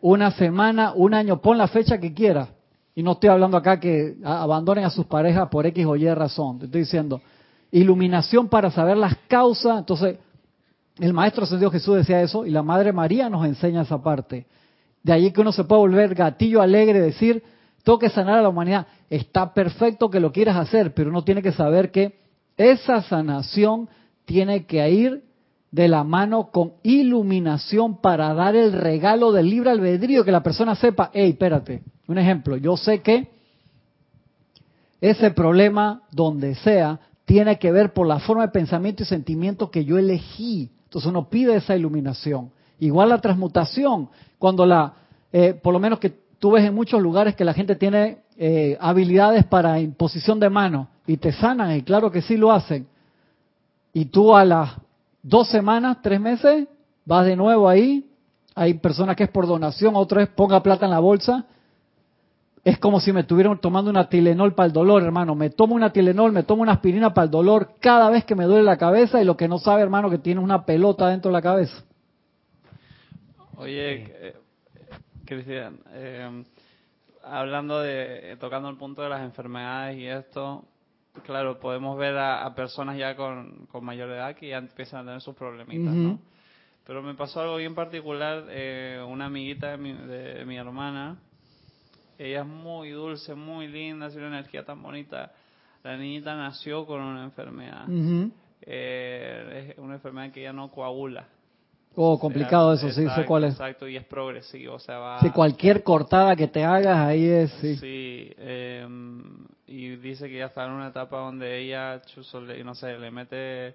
¿Una semana? ¿Un año? Pon la fecha que quieras. Y no estoy hablando acá que abandonen a sus parejas por X o Y razón. Te estoy diciendo, iluminación para saber las causas. Entonces, el Maestro Ascendido Jesús decía eso y la Madre María nos enseña esa parte. De allí que uno se puede volver gatillo alegre, decir, tengo que sanar a la humanidad. Está perfecto que lo quieras hacer, pero uno tiene que saber que esa sanación tiene que ir de la mano con iluminación para dar el regalo del libre albedrío, que la persona sepa, hey, espérate, un ejemplo, yo sé que ese problema, donde sea, tiene que ver por la forma de pensamiento y sentimiento que yo elegí. Entonces uno pide esa iluminación. Igual la transmutación, cuando la, eh, por lo menos que tú ves en muchos lugares que la gente tiene eh, habilidades para imposición de mano y te sanan, y claro que sí lo hacen. Y tú a las dos semanas, tres meses, vas de nuevo ahí. Hay personas que es por donación, otra es ponga plata en la bolsa. Es como si me estuvieran tomando una Tilenol para el dolor, hermano. Me tomo una Tilenol, me tomo una aspirina para el dolor cada vez que me duele la cabeza y lo que no sabe, hermano, que tiene una pelota dentro de la cabeza. Oye, eh, Cristian, eh, hablando de, tocando el punto de las enfermedades y esto, claro, podemos ver a, personas ya con, mayor edad que ya empiezan a tener sus problemitas, ¿no? Pero me pasó algo bien particular, eh, una amiguita de mi, de mi hermana, ella es muy dulce, muy linda, tiene una energía tan bonita. La niñita nació con una enfermedad. Eh, es una enfermedad que ya no coagula. Oh, complicado eso, sí, sé cuál es. Exacto, y es progresivo, o sea, va... Si cualquier cortada que te hagas, ahí es, sí. Sí, em, y dice que ya está en una etapa donde ella, no sé, le mete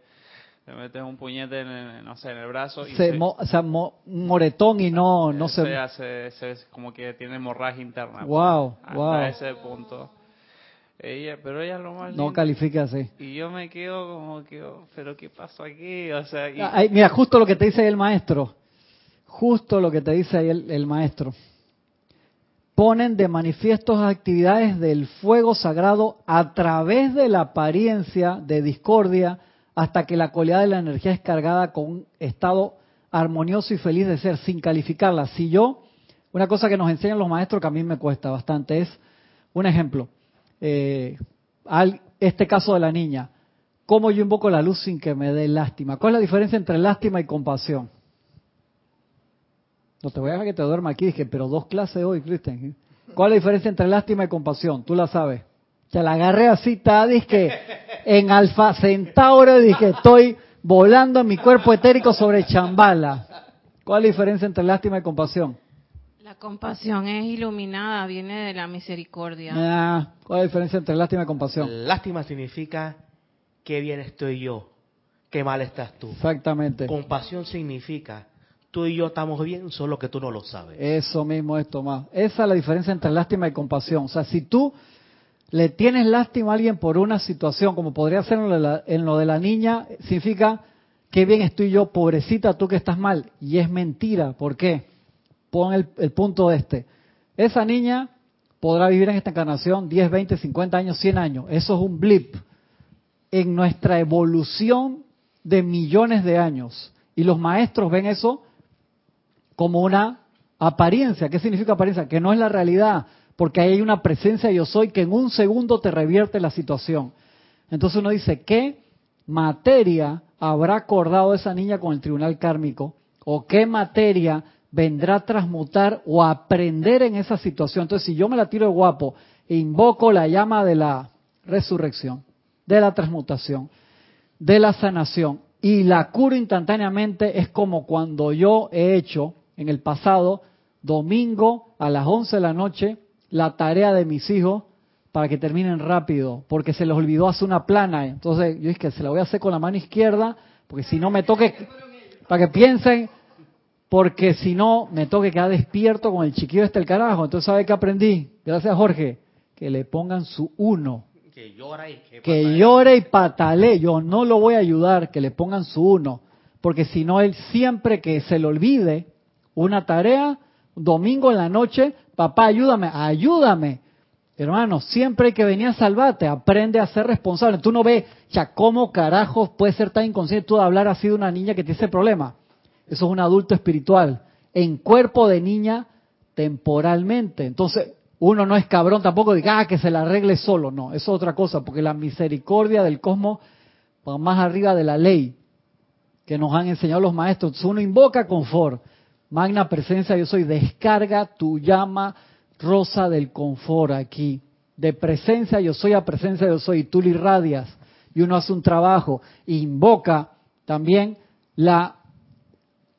le metes un puñete en, no sé, en el brazo y se, o sea, un moretón y no, no se... Se, se, como que tiene hemorragia interna. Wow, hasta wow. ese punto. Ella, pero ella lo más No califica así. Y yo me quedo como que, oh, pero ¿qué pasó aquí? O sea, mira, justo lo que te dice ahí el maestro. Justo lo que te dice ahí el, el maestro. Ponen de manifiesto actividades del fuego sagrado a través de la apariencia de discordia hasta que la cualidad de la energía es cargada con un estado armonioso y feliz de ser, sin calificarla. Si yo, una cosa que nos enseñan los maestros que a mí me cuesta bastante es, un ejemplo, eh, este caso de la niña, ¿cómo yo invoco la luz sin que me dé lástima? ¿Cuál es la diferencia entre lástima y compasión? No te voy a dejar que te duerma aquí, dije, pero dos clases hoy, Cristian. ¿Cuál es la diferencia entre lástima y compasión? Tú la sabes. Se la agarré así, dije, en Alfa Centauro, dije, estoy volando en mi cuerpo etérico sobre Chambala. ¿Cuál es la diferencia entre lástima y compasión? La compasión es iluminada, viene de la misericordia. Ah, ¿Cuál es la diferencia entre lástima y compasión? Lástima significa qué bien estoy yo, qué mal estás tú. Exactamente. Compasión significa tú y yo estamos bien, solo que tú no lo sabes. Eso mismo es, Tomás. Esa es la diferencia entre lástima y compasión. O sea, si tú le tienes lástima a alguien por una situación, como podría ser en lo de la, niña, significa qué bien estoy yo, pobrecita tú que estás mal. Y es mentira. ¿Por qué? Pon el, el punto este. Esa niña podrá vivir en esta encarnación 10, 20, 50 años, 100 años. Eso es un blip en nuestra evolución de millones de años. Y los maestros ven eso como una apariencia. ¿Qué significa apariencia? Que no es la realidad porque hay una presencia yo soy que en un segundo te revierte la situación. Entonces uno dice, ¿qué materia habrá acordado esa niña con el tribunal kármico? ¿O qué materia vendrá a transmutar o a aprender en esa situación. Entonces, si yo me la tiro de guapo e invoco la llama de la resurrección, de la transmutación, de la sanación y la curo instantáneamente, es como cuando yo he hecho en el pasado, domingo a las 11 de la noche, la tarea de mis hijos para que terminen rápido, porque se les olvidó hacer una plana. Entonces yo dije que se la voy a hacer con la mano izquierda, porque si no me toque, para que piensen, porque si no me toque quedar despierto con el chiquillo este el carajo. Entonces, ¿sabe qué aprendí? Gracias, Jorge. Que le pongan su uno. Que llora y que, que llore y patale. Yo no lo voy a ayudar, que le pongan su uno. Porque si no, él siempre que se le olvide una tarea, domingo en la noche, papá, ayúdame, ayúdame. Hermano, siempre que venir a salvarte, aprende a ser responsable. Tú no ves, ya, ¿cómo carajos puede ser tan inconsciente tú de hablar así de una niña que tiene ese problema? Eso es un adulto espiritual, en cuerpo de niña temporalmente. Entonces, uno no es cabrón tampoco de ah, que se la arregle solo. No, eso es otra cosa, porque la misericordia del cosmos va más arriba de la ley que nos han enseñado los maestros. Uno invoca confort. Magna presencia, yo soy, descarga tu llama rosa del confort aquí. De presencia yo soy a presencia yo soy, y tú le irradias. Y uno hace un trabajo, invoca también la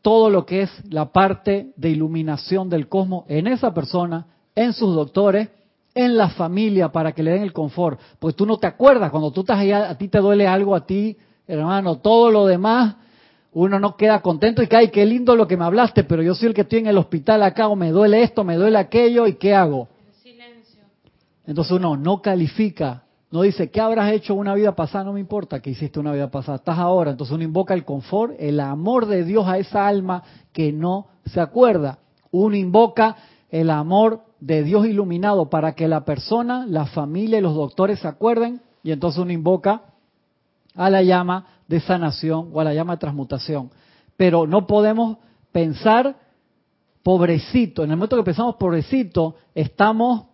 todo lo que es la parte de iluminación del cosmos en esa persona, en sus doctores, en la familia para que le den el confort. Pues tú no te acuerdas, cuando tú estás allá, a ti te duele algo, a ti, hermano, todo lo demás, uno no queda contento y que, ay, qué lindo lo que me hablaste, pero yo soy el que estoy en el hospital acá, o me duele esto, me duele aquello, ¿y qué hago? Silencio. Entonces uno no califica no dice, ¿qué habrás hecho una vida pasada? No me importa que hiciste una vida pasada, estás ahora. Entonces uno invoca el confort, el amor de Dios a esa alma que no se acuerda. Uno invoca el amor de Dios iluminado para que la persona, la familia y los doctores se acuerden. Y entonces uno invoca a la llama de sanación o a la llama de transmutación. Pero no podemos pensar pobrecito. En el momento que pensamos pobrecito, estamos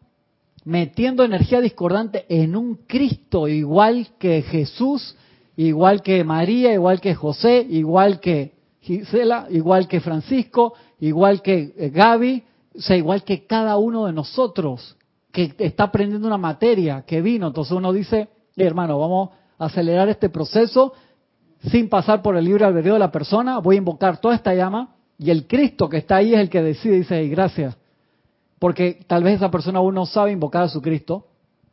metiendo energía discordante en un Cristo igual que Jesús, igual que María, igual que José, igual que Gisela, igual que Francisco, igual que eh, Gaby, o sea, igual que cada uno de nosotros que está aprendiendo una materia que vino. Entonces uno dice, hermano, vamos a acelerar este proceso sin pasar por el libre albedrío de la persona, voy a invocar toda esta llama y el Cristo que está ahí es el que decide, dice, gracias, porque tal vez esa persona aún no sabe invocar a su Cristo,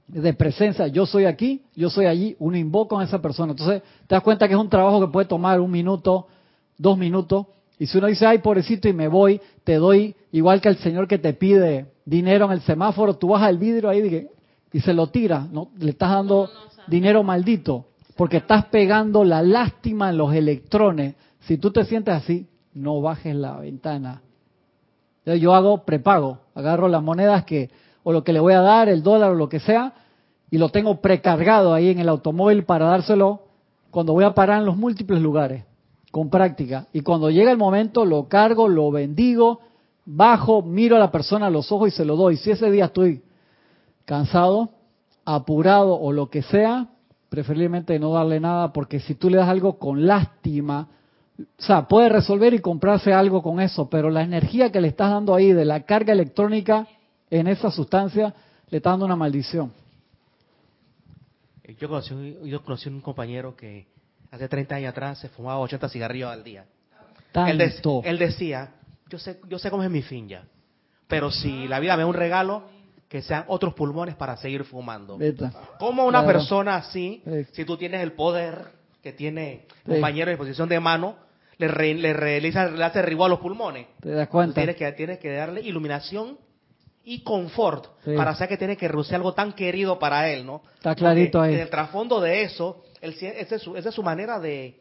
de presencia, yo soy aquí, yo soy allí, uno invoca a esa persona. Entonces, te das cuenta que es un trabajo que puede tomar un minuto, dos minutos, y si uno dice, ay, pobrecito, y me voy, te doy, igual que el señor que te pide dinero en el semáforo, tú bajas el vidrio ahí y se lo tira, ¿no? Le estás dando dinero maldito, porque estás pegando la lástima en los electrones. Si tú te sientes así, no bajes la ventana yo hago prepago, agarro las monedas que, o lo que le voy a dar, el dólar o lo que sea, y lo tengo precargado ahí en el automóvil para dárselo cuando voy a parar en los múltiples lugares, con práctica. Y cuando llega el momento, lo cargo, lo bendigo, bajo, miro a la persona a los ojos y se lo doy. Si ese día estoy cansado, apurado o lo que sea, preferiblemente no darle nada, porque si tú le das algo con lástima, o sea, puede resolver y comprarse algo con eso, pero la energía que le estás dando ahí de la carga electrónica en esa sustancia le está dando una maldición. Yo conocí, yo conocí un compañero que hace 30 años atrás se fumaba 80 cigarrillos al día. Él, él, decía, yo sé, yo sé cómo es mi fin ya, pero si la vida me da un regalo, que sean otros pulmones para seguir fumando. ¿Cómo una persona así, si tú tienes el poder que tiene compañero de posición de mano, le, le realiza, le hace a los pulmones. ¿Te das cuenta? Tienes que, tienes que darle iluminación y confort para hacer que tiene que reducir algo tan querido para él, ¿no? Está clarito ahí. En el trasfondo de eso, esa es su, es su manera de,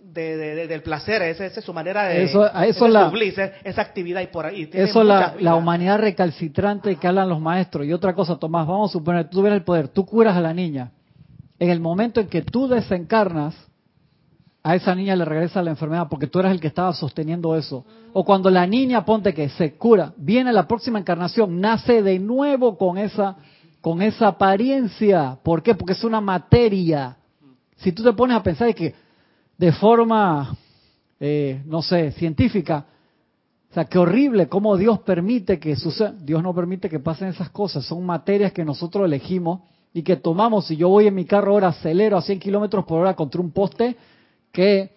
de, del placer, esa, es su manera de eso, eso la, esa actividad y por ahí. Eso la, la humanidad recalcitrante que hablan los maestros. Y otra cosa, Tomás, vamos a suponer, tú tuvieras el poder, tú curas a la niña. En el momento en que tú desencarnas, a esa niña le regresa la enfermedad porque tú eres el que estaba sosteniendo eso. O cuando la niña, ponte que se cura, viene la próxima encarnación, nace de nuevo con esa, con esa apariencia. ¿Por qué? Porque es una materia. Si tú te pones a pensar que de forma, eh, no sé, científica, O sea, qué horrible cómo Dios permite que suceda. Dios no permite que pasen esas cosas. Son materias que nosotros elegimos y que tomamos. Si yo voy en mi carro ahora, acelero a 100 kilómetros por hora contra un poste, ¿qué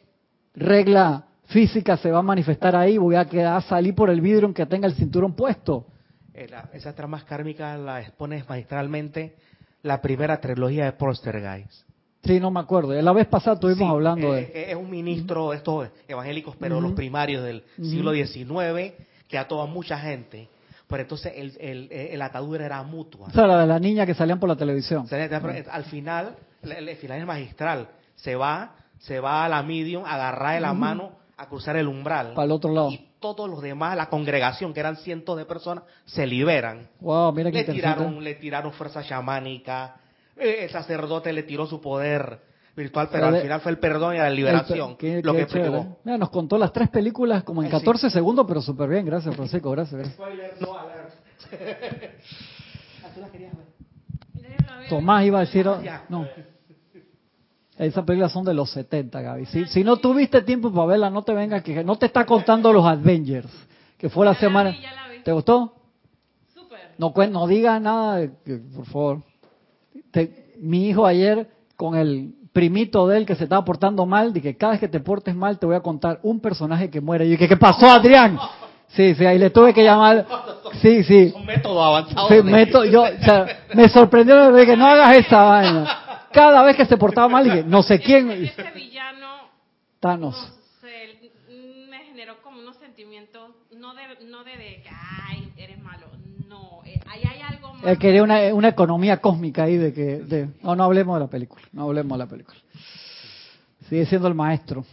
regla física se va a manifestar ahí? Voy a quedar, salir por el vidrio aunque tenga el cinturón puesto. Eh, esa trama kármica la expone magistralmente la primera trilogía de Poltergeist. Sí, no me acuerdo. La vez pasada estuvimos hablando de... Es un ministro de estos evangélicos, pero los primarios del siglo XIX, que ató a mucha gente. Pero entonces el, el, el atadura era mutua. O sea, la de la niña que salían por la televisión. Al final, el, final es magistral. Se va, se va a la medium, agarrar de la mano a cruzar el umbral. Para el otro lado. Y todos los demás, la congregación, que eran cientos de personas, se liberan. Wow, mira qué le tiraron, le tiraron fuerza chamánica, el sacerdote le tiró su poder virtual, pero al final fue el perdón y la liberación lo que pegó. Mira, nos contó las tres películas como en 14 segundos, pero súper bien. Gracias, Francisco. Gracias. Spoiler, no Tomás iba a decir... No. Esas películas son de los 70, Gaby. Si, si no tuviste tiempo para verla, no te venga que no te está contando los Avengers, que fue la semana. ¿Te gustó? No, no digas nada, por favor mi hijo ayer con el primito de él que se estaba portando mal, dije, cada vez que te portes mal te voy a contar un personaje que muere. Y dije, ¿qué pasó, Adrián? Sí, sí, ahí le tuve que llamar. Sí, sí. Un método avanzado. Sí, método, yo, o sea, me sorprendió, dije, no hagas esa vaina. Cada vez que se portaba mal, dije, no sé quién. Este villano. Thanos. No me generó como unos sentimientos, no de, no de, de ay, eres malo. No, eh, ahí hay algo él quería una, una, economía cósmica ahí de que... De, no, no hablemos de la película, no hablemos de la película. Sigue siendo el maestro.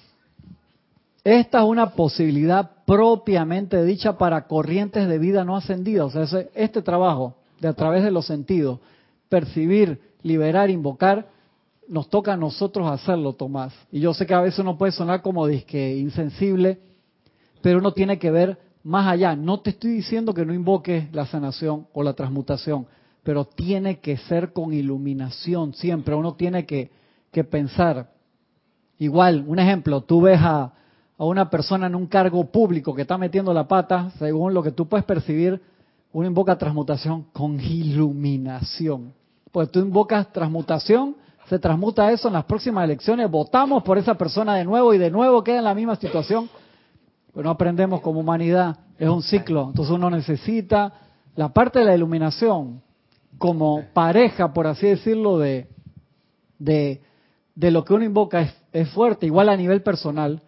Esta es una posibilidad propiamente dicha para corrientes de vida no ascendidas. O sea, este trabajo de a través de los sentidos, percibir, liberar, invocar, nos toca a nosotros hacerlo, Tomás. Y yo sé que a veces uno puede sonar como disque insensible, pero uno tiene que ver más allá. No te estoy diciendo que no invoques la sanación o la transmutación, pero tiene que ser con iluminación siempre. Uno tiene que, que pensar. Igual, un ejemplo, tú ves a, a una persona en un cargo público que está metiendo la pata, según lo que tú puedes percibir, uno invoca transmutación con iluminación. Pues tú invocas transmutación, se transmuta eso en las próximas elecciones, votamos por esa persona de nuevo y de nuevo queda en la misma situación pero no aprendemos como humanidad, es un ciclo. Entonces uno necesita la parte de la iluminación como pareja, por así decirlo, de, de, de lo que uno invoca es, es, fuerte, igual a nivel personal,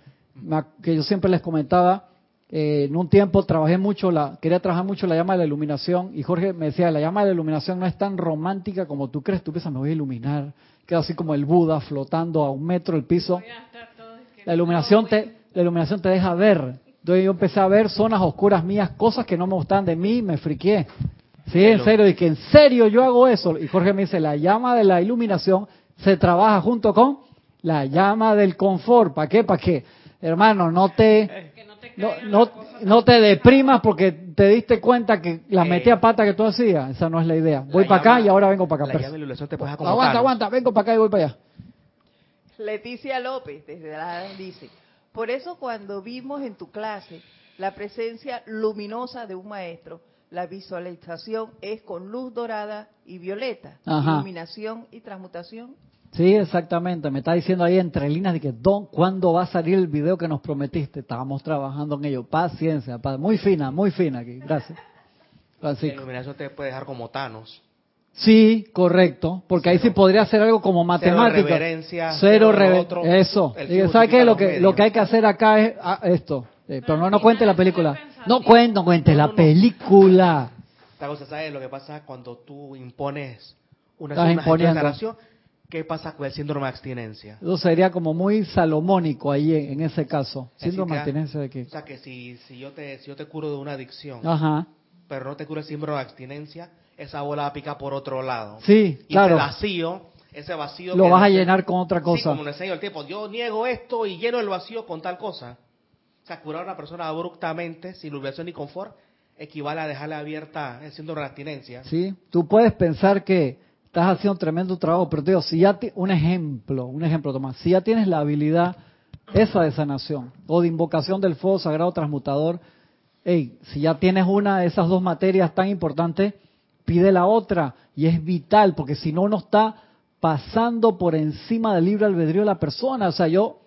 que yo siempre les comentaba, eh, en un tiempo trabajé mucho, la, quería trabajar mucho la llama de la iluminación y Jorge me decía, la llama de la iluminación no es tan romántica como tú crees, tú piensas, me voy a iluminar, queda así como el Buda flotando a un metro del piso. La iluminación te, la iluminación te deja ver. Entonces yo empecé a ver zonas oscuras mías, cosas que no me gustaban de mí, me friqué. Sí, en serio, y que en serio yo hago eso. Y Jorge me dice, la llama de la iluminación se trabaja junto con la llama del confort. ¿Para qué? Para que, hermano, no te, no, no, te deprimas porque te diste cuenta que la metí a pata que tú hacías. Esa no es la idea. Voy para acá y ahora vengo para acá. aguanta, aguanta, vengo para acá y voy para allá. Leticia López, desde la dice, por eso cuando vimos en tu clase la presencia luminosa de un maestro, la visualización es con luz dorada y violeta, iluminación y transmutación. Sí, exactamente. Me está diciendo ahí entre líneas de que, Don, ¿cuándo va a salir el video que nos prometiste? Estábamos trabajando en ello. Paciencia, muy fina, muy fina aquí. Gracias. La iluminación te puede dejar como Thanos. Sí, correcto, porque ahí sí podría ser algo como matemática. Cero reverencia. Cero reverencia. Eso. ¿Sabe qué? Lo que, lo que hay que hacer acá es ah, esto. Eh, pero no, no cuente la película. No cuente, no cuente la película. Esta cosa, ¿sabes? Lo que pasa cuando tú impones una, una ¿qué pasa con el síndrome de abstinencia? Eso sería como muy salomónico ahí en, ese caso. ¿Síndrome de abstinencia de qué? O sea, que si, si, yo te, si yo te curo de una adicción, Ajá. pero no te curo el síndrome de abstinencia, esa bola va a picar por otro lado. Sí, y claro. ese vacío, ese vacío... Lo vas a llenar con otra cosa. Sí, como le enseño el tiempo, yo niego esto y lleno el vacío con tal cosa. O sea, curar a una persona abruptamente, sin iluminación ni confort, equivale a dejarle abierta el síndrome de abstinencia. Sí, tú puedes pensar que estás haciendo tremendo trabajo, pero te digo, si ya, un ejemplo, un ejemplo, Tomás, si ya tienes la habilidad esa de sanación o de invocación del fuego sagrado transmutador, hey, si ya tienes una de esas dos materias tan importantes, pide la otra. Y es vital, porque si no, uno está pasando por encima del libre albedrío de la persona. O sea, yo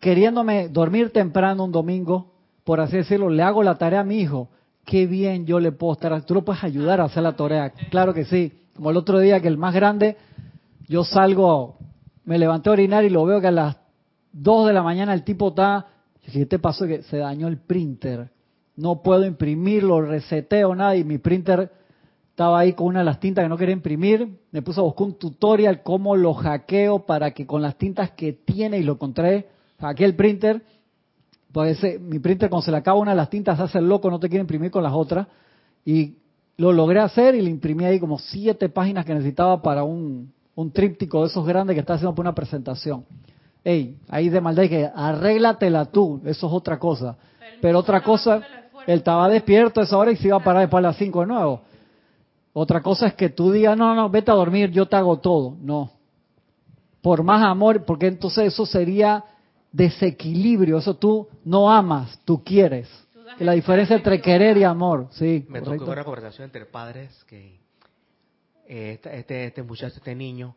queriéndome dormir temprano un domingo, por así decirlo, le hago la tarea a mi hijo. Qué bien yo le puedo estar. Tú lo puedes ayudar a hacer la tarea. Claro que sí. Como el otro día que el más grande, yo salgo, me levanté a orinar y lo veo que a las 2 de la mañana el tipo está. ¿Qué te pasó? Que se dañó el printer. No puedo imprimirlo, reseteo nada y mi printer estaba ahí con una de las tintas que no quería imprimir. Me puse a buscar un tutorial cómo lo hackeo para que con las tintas que tiene y lo encontré, hackeé el printer. Pues mi printer cuando se le acaba una de las tintas se hace el loco, no te quiere imprimir con las otras. Y lo logré hacer y le imprimí ahí como siete páginas que necesitaba para un, un tríptico de esos grandes que está haciendo para una presentación. Ey, ahí de maldad que arréglatela tú, eso es otra cosa. Pero otra cosa, él estaba despierto a esa hora y se iba a parar después a las cinco de nuevo. Otra cosa es que tú digas, no, no, vete a dormir, yo te hago todo. No. Por más amor, porque entonces eso sería desequilibrio. Eso tú no amas, tú quieres. Que la diferencia entre querer y amor, sí. Me tocó una conversación entre padres que eh, este, este, este, muchacho, este niño,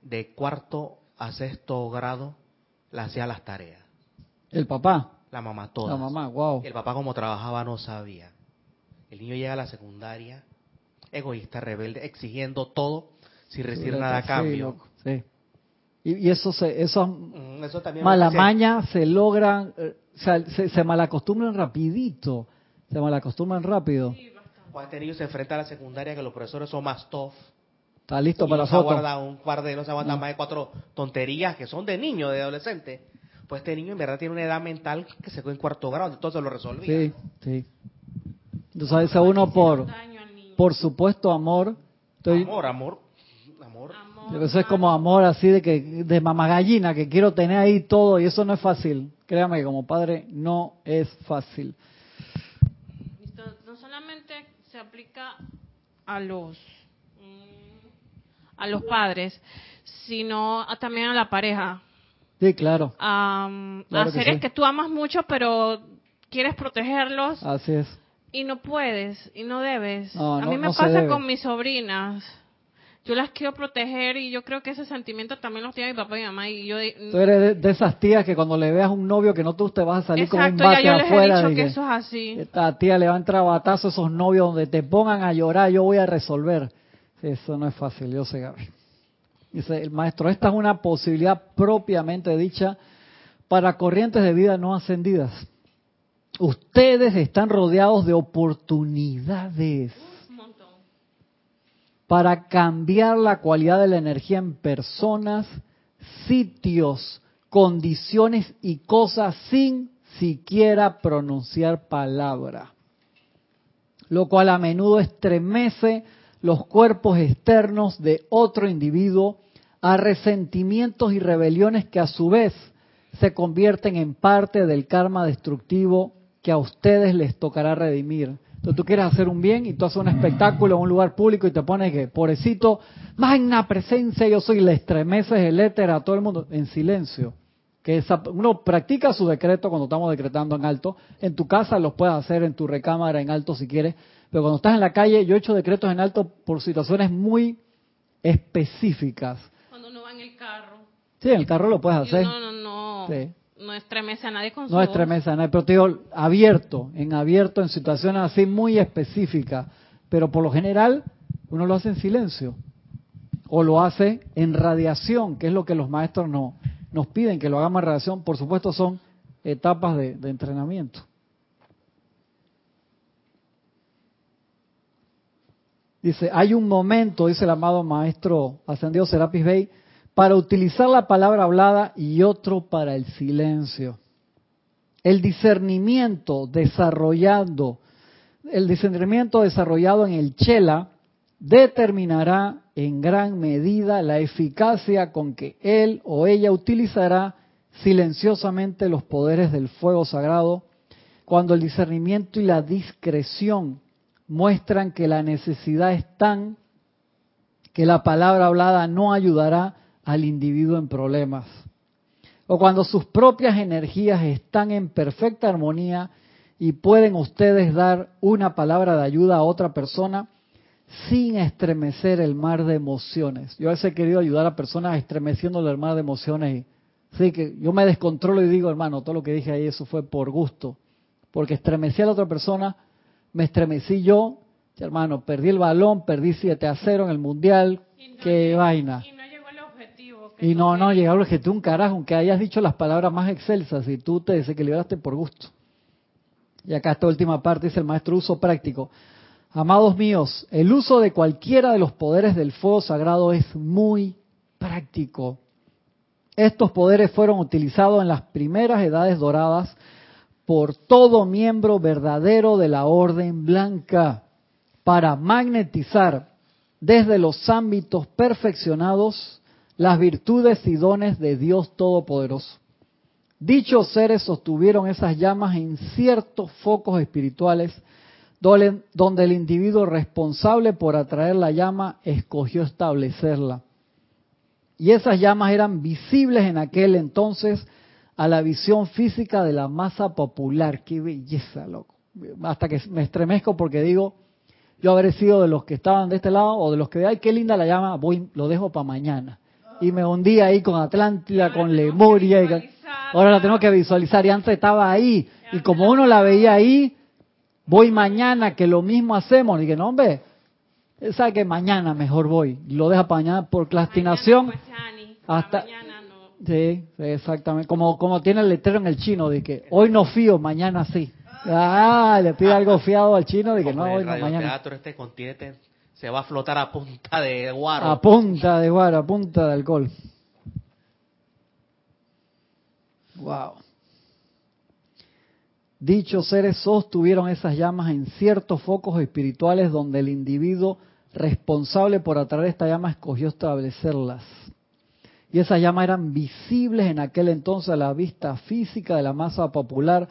de cuarto a sexto grado, le hacía las tareas. ¿El papá? La mamá toda. La mamá, wow. El papá como trabajaba no sabía. El niño llega a la secundaria egoísta, rebelde, exigiendo todo sin recibir nada a cambio. Sí, Y, eso se, eso, mm, eso maña se logran, se, se, malacostumbran rapidito, se malacostumbran rápido. Cuando este niño se enfrenta a la secundaria que los profesores son más tough. Está listo para la foto. Guarda un par de, no se aguanta más de cuatro tonterías que son de niño, de adolescente. Pues este niño en verdad tiene una edad mental que se fue en cuarto grado, entonces lo resolvía. Sí, sí. Entonces a uno por por supuesto, amor. amor, amor, amor. Eso es como amor así de que de mamagallina, que quiero tener ahí todo y eso no es fácil. Créame que como padre no es fácil. No solamente se aplica a los mm, a los padres, sino también a la pareja. Sí, claro. a seres que tú amas mucho, pero quieres protegerlos. Así es y no puedes y no debes. a mí me pasa con mis sobrinas. Yo las quiero proteger y yo creo que ese sentimiento también los tiene mi papá y mi mamá. Y yo, Tú eres de, esas tías que cuando le veas un novio que no tú te vas a salir con un bate ya yo afuera. Les he dicho que, eso es así. Esta tía le va a entrar batazo a esos novios donde te pongan a llorar, yo voy a resolver. Eso no es fácil, yo sé, Gaby. Dice el maestro, esta es una posibilidad propiamente dicha para corrientes de vida no ascendidas Ustedes están rodeados de oportunidades para cambiar la cualidad de la energía en personas, sitios, condiciones y cosas sin siquiera pronunciar palabra. Lo cual a menudo estremece los cuerpos externos de otro individuo a resentimientos y rebeliones que a su vez se convierten en parte del karma destructivo que a ustedes les tocará redimir. Entonces tú quieres hacer un bien y tú haces un espectáculo en un lugar público y te pones que, pobrecito, magna presencia, yo soy, le estremeces el éter a todo el mundo en silencio. Que uno practica su decreto cuando estamos decretando en alto. En tu casa los puedes hacer en tu recámara en alto si quieres. Pero cuando estás en la calle, yo he hecho decretos en alto por situaciones muy específicas. Cuando uno va en el carro. Sí, en el carro lo puedes hacer. No, no, no. Sí no estremece a nadie con su No estremece a nadie, pero te digo, abierto, en abierto, en situaciones así muy específicas. Pero por lo general, uno lo hace en silencio. O lo hace en radiación, que es lo que los maestros no, nos piden, que lo hagamos en radiación. Por supuesto, son etapas de, entrenamiento. Dice, hay un momento, dice el amado maestro ascendido Serapis Bey, para utilizar la palabra hablada y otro para el silencio. El discernimiento desarrollando, el discernimiento desarrollado en el chela determinará en gran medida la eficacia con que él o ella utilizará silenciosamente los poderes del fuego sagrado cuando el discernimiento y la discreción muestran que la necesidad es tan que la palabra hablada no ayudará al individuo en problemas. O cuando sus propias energías están en perfecta armonía y pueden ustedes dar una palabra de ayuda a otra persona sin estremecer el mar de emociones. Yo a veces he querido ayudar a personas estremeciendo el mar de emociones y sí que yo me descontrolo y digo, hermano, todo lo que dije ahí eso fue por gusto, porque estremecí a la otra persona, me estremecí yo, hermano, perdí el balón, perdí 7 a 0 en el mundial, qué vaina. Y no Y no, no, llegó al objetivo un carajo, aunque hayas dicho las palabras más excelsas y tú te desequilibraste por gusto. Y acá esta última parte dice el maestro uso práctico. Amados míos, el uso de cualquiera de los poderes del fuego sagrado es muy práctico. Estos poderes fueron utilizados en las primeras edades doradas por todo miembro verdadero de la Orden Blanca para magnetizar desde los ámbitos perfeccionados las virtudes y dones de Dios Todopoderoso. Dichos seres sostuvieron esas llamas en ciertos focos espirituales donde el individuo responsable por atraer la llama escogió establecerla. Y esas llamas eran visibles en aquel entonces a la visión física de la masa popular. ¡Qué belleza, loco! Hasta que me estremezco porque digo, yo habré sido de los que estaban de este lado o de los que, ay, qué linda la llama, voy, lo dejo para mañana. Y me hundí ahí con Atlántida, con Lemuria. Y, ahora la tengo que visualizar y antes estaba ahí. Y como uno la veía ahí, voy mañana, que lo mismo hacemos. Y que no, hombre, sabe que mañana mejor voy. Lo deja para mañana por clastinación. Hasta, Sí, exactamente. Como, como tiene el letrero en el chino de que hoy no fío, mañana sí. Ah, le pide algo fiado al chino de que no, hoy no, mañana. este continente se va a flotar a punta de guaro. A punta de guaro, a punta de alcohol. Wow. Dichos seres sostuvieron esas llamas en ciertos focos espirituales donde el individuo responsable por atraer esta llama escogió establecerlas. Y esas llamas eran visibles en aquel entonces a la vista física de la masa popular,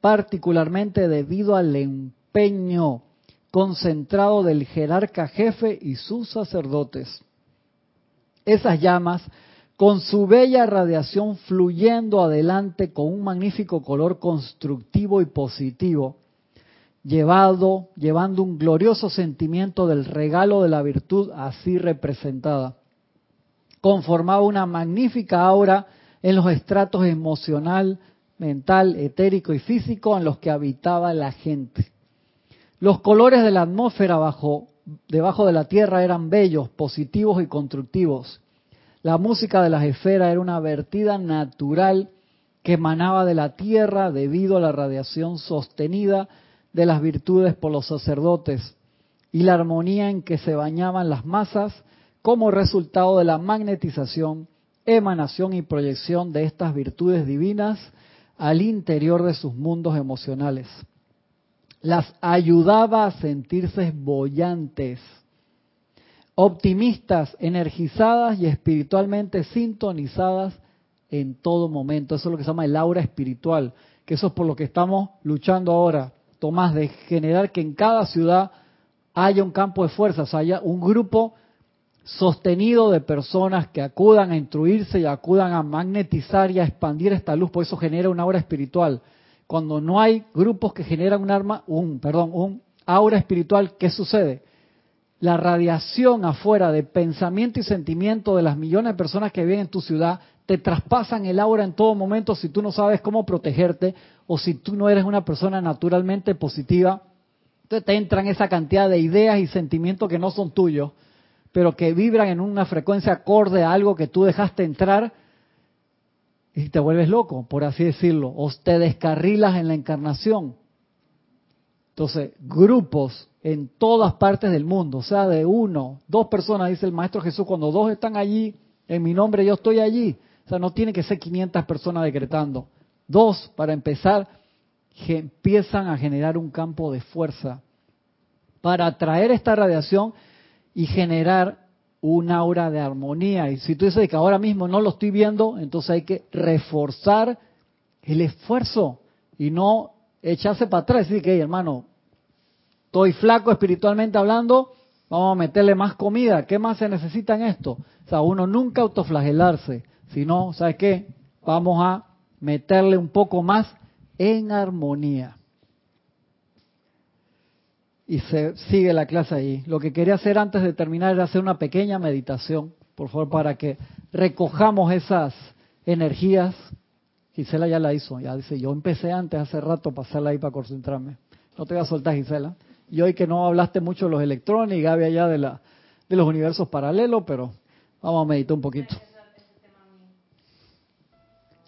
particularmente debido al empeño concentrado del jerarca jefe y sus sacerdotes. Esas llamas con su bella radiación fluyendo adelante con un magnífico color constructivo y positivo, llevado, llevando un glorioso sentimiento del regalo de la virtud así representada. Conformaba una magnífica aura en los estratos emocional, mental, etérico y físico en los que habitaba la gente. Los colores de la atmósfera bajo, debajo de la tierra eran bellos, positivos y constructivos la música de las esferas era una vertida natural que emanaba de la tierra debido a la radiación sostenida de las virtudes por los sacerdotes y la armonía en que se bañaban las masas como resultado de la magnetización, emanación y proyección de estas virtudes divinas al interior de sus mundos emocionales. Las ayudaba a sentirse bollantes optimistas, energizadas y espiritualmente sintonizadas en todo momento. Eso es lo que se llama el aura espiritual, que eso es por lo que estamos luchando ahora, Tomás, de generar que en cada ciudad haya un campo de fuerzas, haya un grupo sostenido de personas que acudan a instruirse y acudan a magnetizar y a expandir esta luz, por eso genera una aura espiritual. Cuando no hay grupos que generan un arma, un, perdón, un aura espiritual, ¿qué sucede? la radiación afuera de pensamiento y sentimiento de las millones de personas que viven en tu ciudad te traspasan el aura en todo momento si tú no sabes cómo protegerte o si tú no eres una persona naturalmente positiva. Entonces te entran esa cantidad de ideas y sentimientos que no son tuyos, pero que vibran en una frecuencia acorde a algo que tú dejaste entrar y te vuelves loco, por así decirlo, o te descarrilas en la encarnación. Entonces, grupos en todas partes del mundo, o sea, de uno, dos personas, dice el Maestro Jesús, cuando dos están allí, en mi nombre yo estoy allí. O sea, no tiene que ser 500 personas decretando. Dos, para empezar, empiezan a generar un campo de fuerza para atraer esta radiación y generar un aura de armonía. Y si tú dices que ahora mismo no lo estoy viendo, entonces hay que reforzar el esfuerzo y no echarse para atrás y decir que, hermano, estoy flaco espiritualmente hablando, vamos a meterle más comida. ¿Qué más se necesita en esto? O sea, uno nunca autoflagelarse, sino, ¿sabes qué? Vamos a meterle un poco más en armonía. Y se sigue la clase ahí. Lo que quería hacer antes de terminar era hacer una pequeña meditación, por favor, para que recojamos esas energías. Gisela ya la hizo, ya dice, yo empecé antes, hace rato, pasarla ahí para concentrarme. No te voy a soltar, Gisela. Y hoy que no hablaste mucho de los electrones y Gaby allá de, la, de los universos paralelos, pero vamos a meditar un poquito.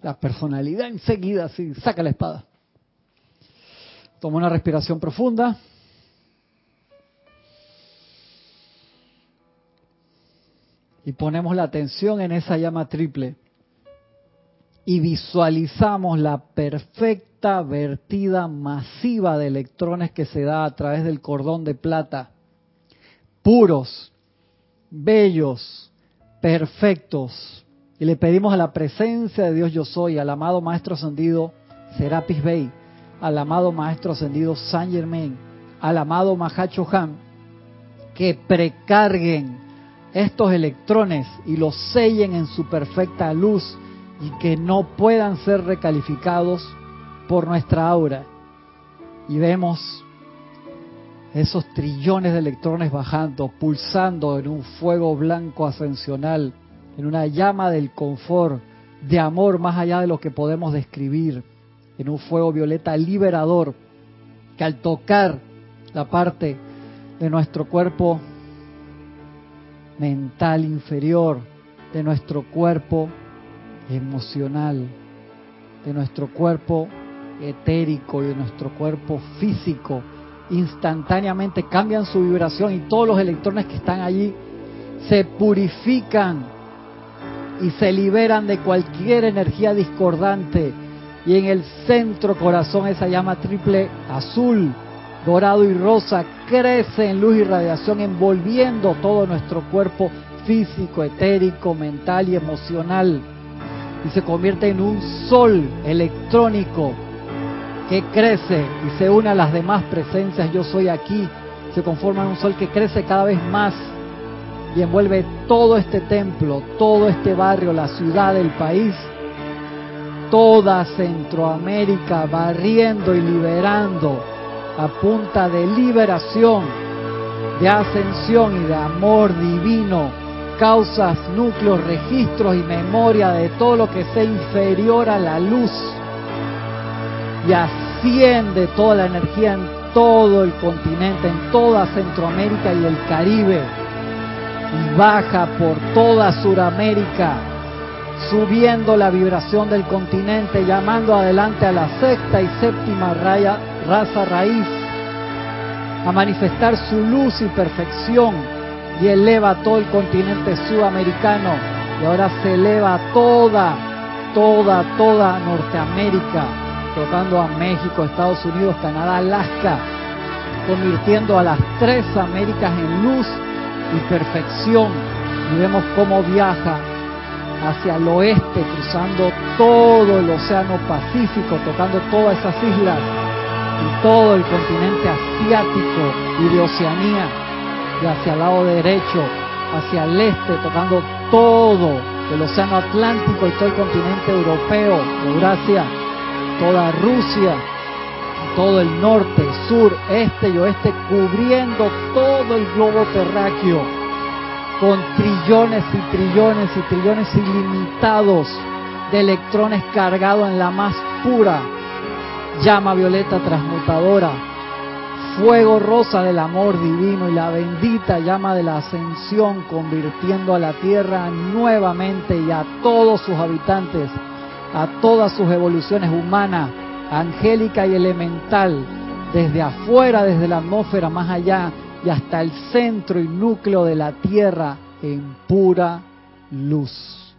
La personalidad enseguida, sí, saca la espada. Toma una respiración profunda. Y ponemos la atención en esa llama triple. Y visualizamos la perfecta vertida masiva de electrones que se da a través del cordón de plata. Puros, bellos, perfectos. Y le pedimos a la presencia de Dios yo soy, al amado Maestro Ascendido Serapis Bey, al amado Maestro Ascendido Saint Germain, al amado Mahacho Han, que precarguen estos electrones y los sellen en su perfecta luz y que no puedan ser recalificados por nuestra aura. Y vemos esos trillones de electrones bajando, pulsando en un fuego blanco ascensional, en una llama del confort, de amor más allá de lo que podemos describir, en un fuego violeta liberador, que al tocar la parte de nuestro cuerpo mental inferior, de nuestro cuerpo emocional, de nuestro cuerpo etérico y de nuestro cuerpo físico, instantáneamente cambian su vibración y todos los electrones que están allí se purifican y se liberan de cualquier energía discordante. Y en el centro corazón esa llama triple azul, dorado y rosa crece en luz y radiación envolviendo todo nuestro cuerpo físico, etérico, mental y emocional. Y se convierte en un sol electrónico que crece y se une a las demás presencias, yo soy aquí, se conforma en un sol que crece cada vez más y envuelve todo este templo, todo este barrio, la ciudad, el país, toda Centroamérica, barriendo y liberando a punta de liberación, de ascensión y de amor divino, causas, núcleos, registros y memoria de todo lo que sea inferior a la luz. Y asciende toda la energía en todo el continente, en toda Centroamérica y el Caribe, y baja por toda Suramérica, subiendo la vibración del continente, llamando adelante a la sexta y séptima raya, raza raíz, a manifestar su luz y perfección, y eleva todo el continente sudamericano, y ahora se eleva toda, toda, toda Norteamérica, tocando a México, Estados Unidos, Canadá, Alaska, convirtiendo a las tres Américas en luz y perfección. Y vemos cómo viaja hacia el oeste, cruzando todo el Océano Pacífico, tocando todas esas islas todo el continente asiático y de Oceanía, y hacia el lado derecho, hacia el este, tocando todo el Océano Atlántico y todo el continente europeo, Eurasia, toda Rusia, todo el norte, sur, este y oeste, cubriendo todo el globo terráqueo con trillones y trillones y trillones ilimitados de electrones cargados en la más pura llama violeta transmutadora, fuego rosa del amor divino y la bendita llama de la ascensión convirtiendo a la tierra nuevamente y a todos sus habitantes a todas sus evoluciones humanas, angélica y elemental, desde afuera, desde la atmósfera, más allá, y hasta el centro y núcleo de la Tierra en pura luz.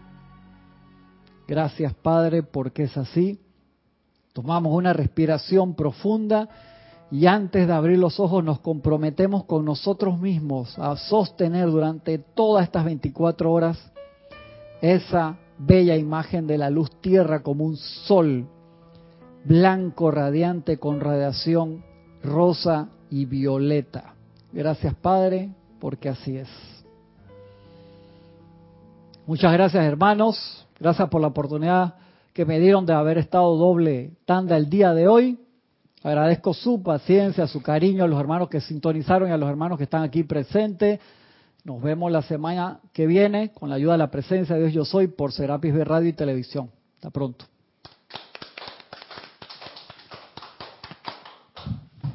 Gracias Padre, porque es así. Tomamos una respiración profunda y antes de abrir los ojos nos comprometemos con nosotros mismos a sostener durante todas estas 24 horas esa bella imagen de la luz tierra como un sol blanco radiante con radiación rosa y violeta. Gracias Padre, porque así es. Muchas gracias hermanos, gracias por la oportunidad que me dieron de haber estado doble tanda el día de hoy. Agradezco su paciencia, su cariño a los hermanos que sintonizaron y a los hermanos que están aquí presentes. Nos vemos la semana que viene con la ayuda de la presencia de Dios Yo Soy por Serapis B Radio y Televisión. Hasta pronto.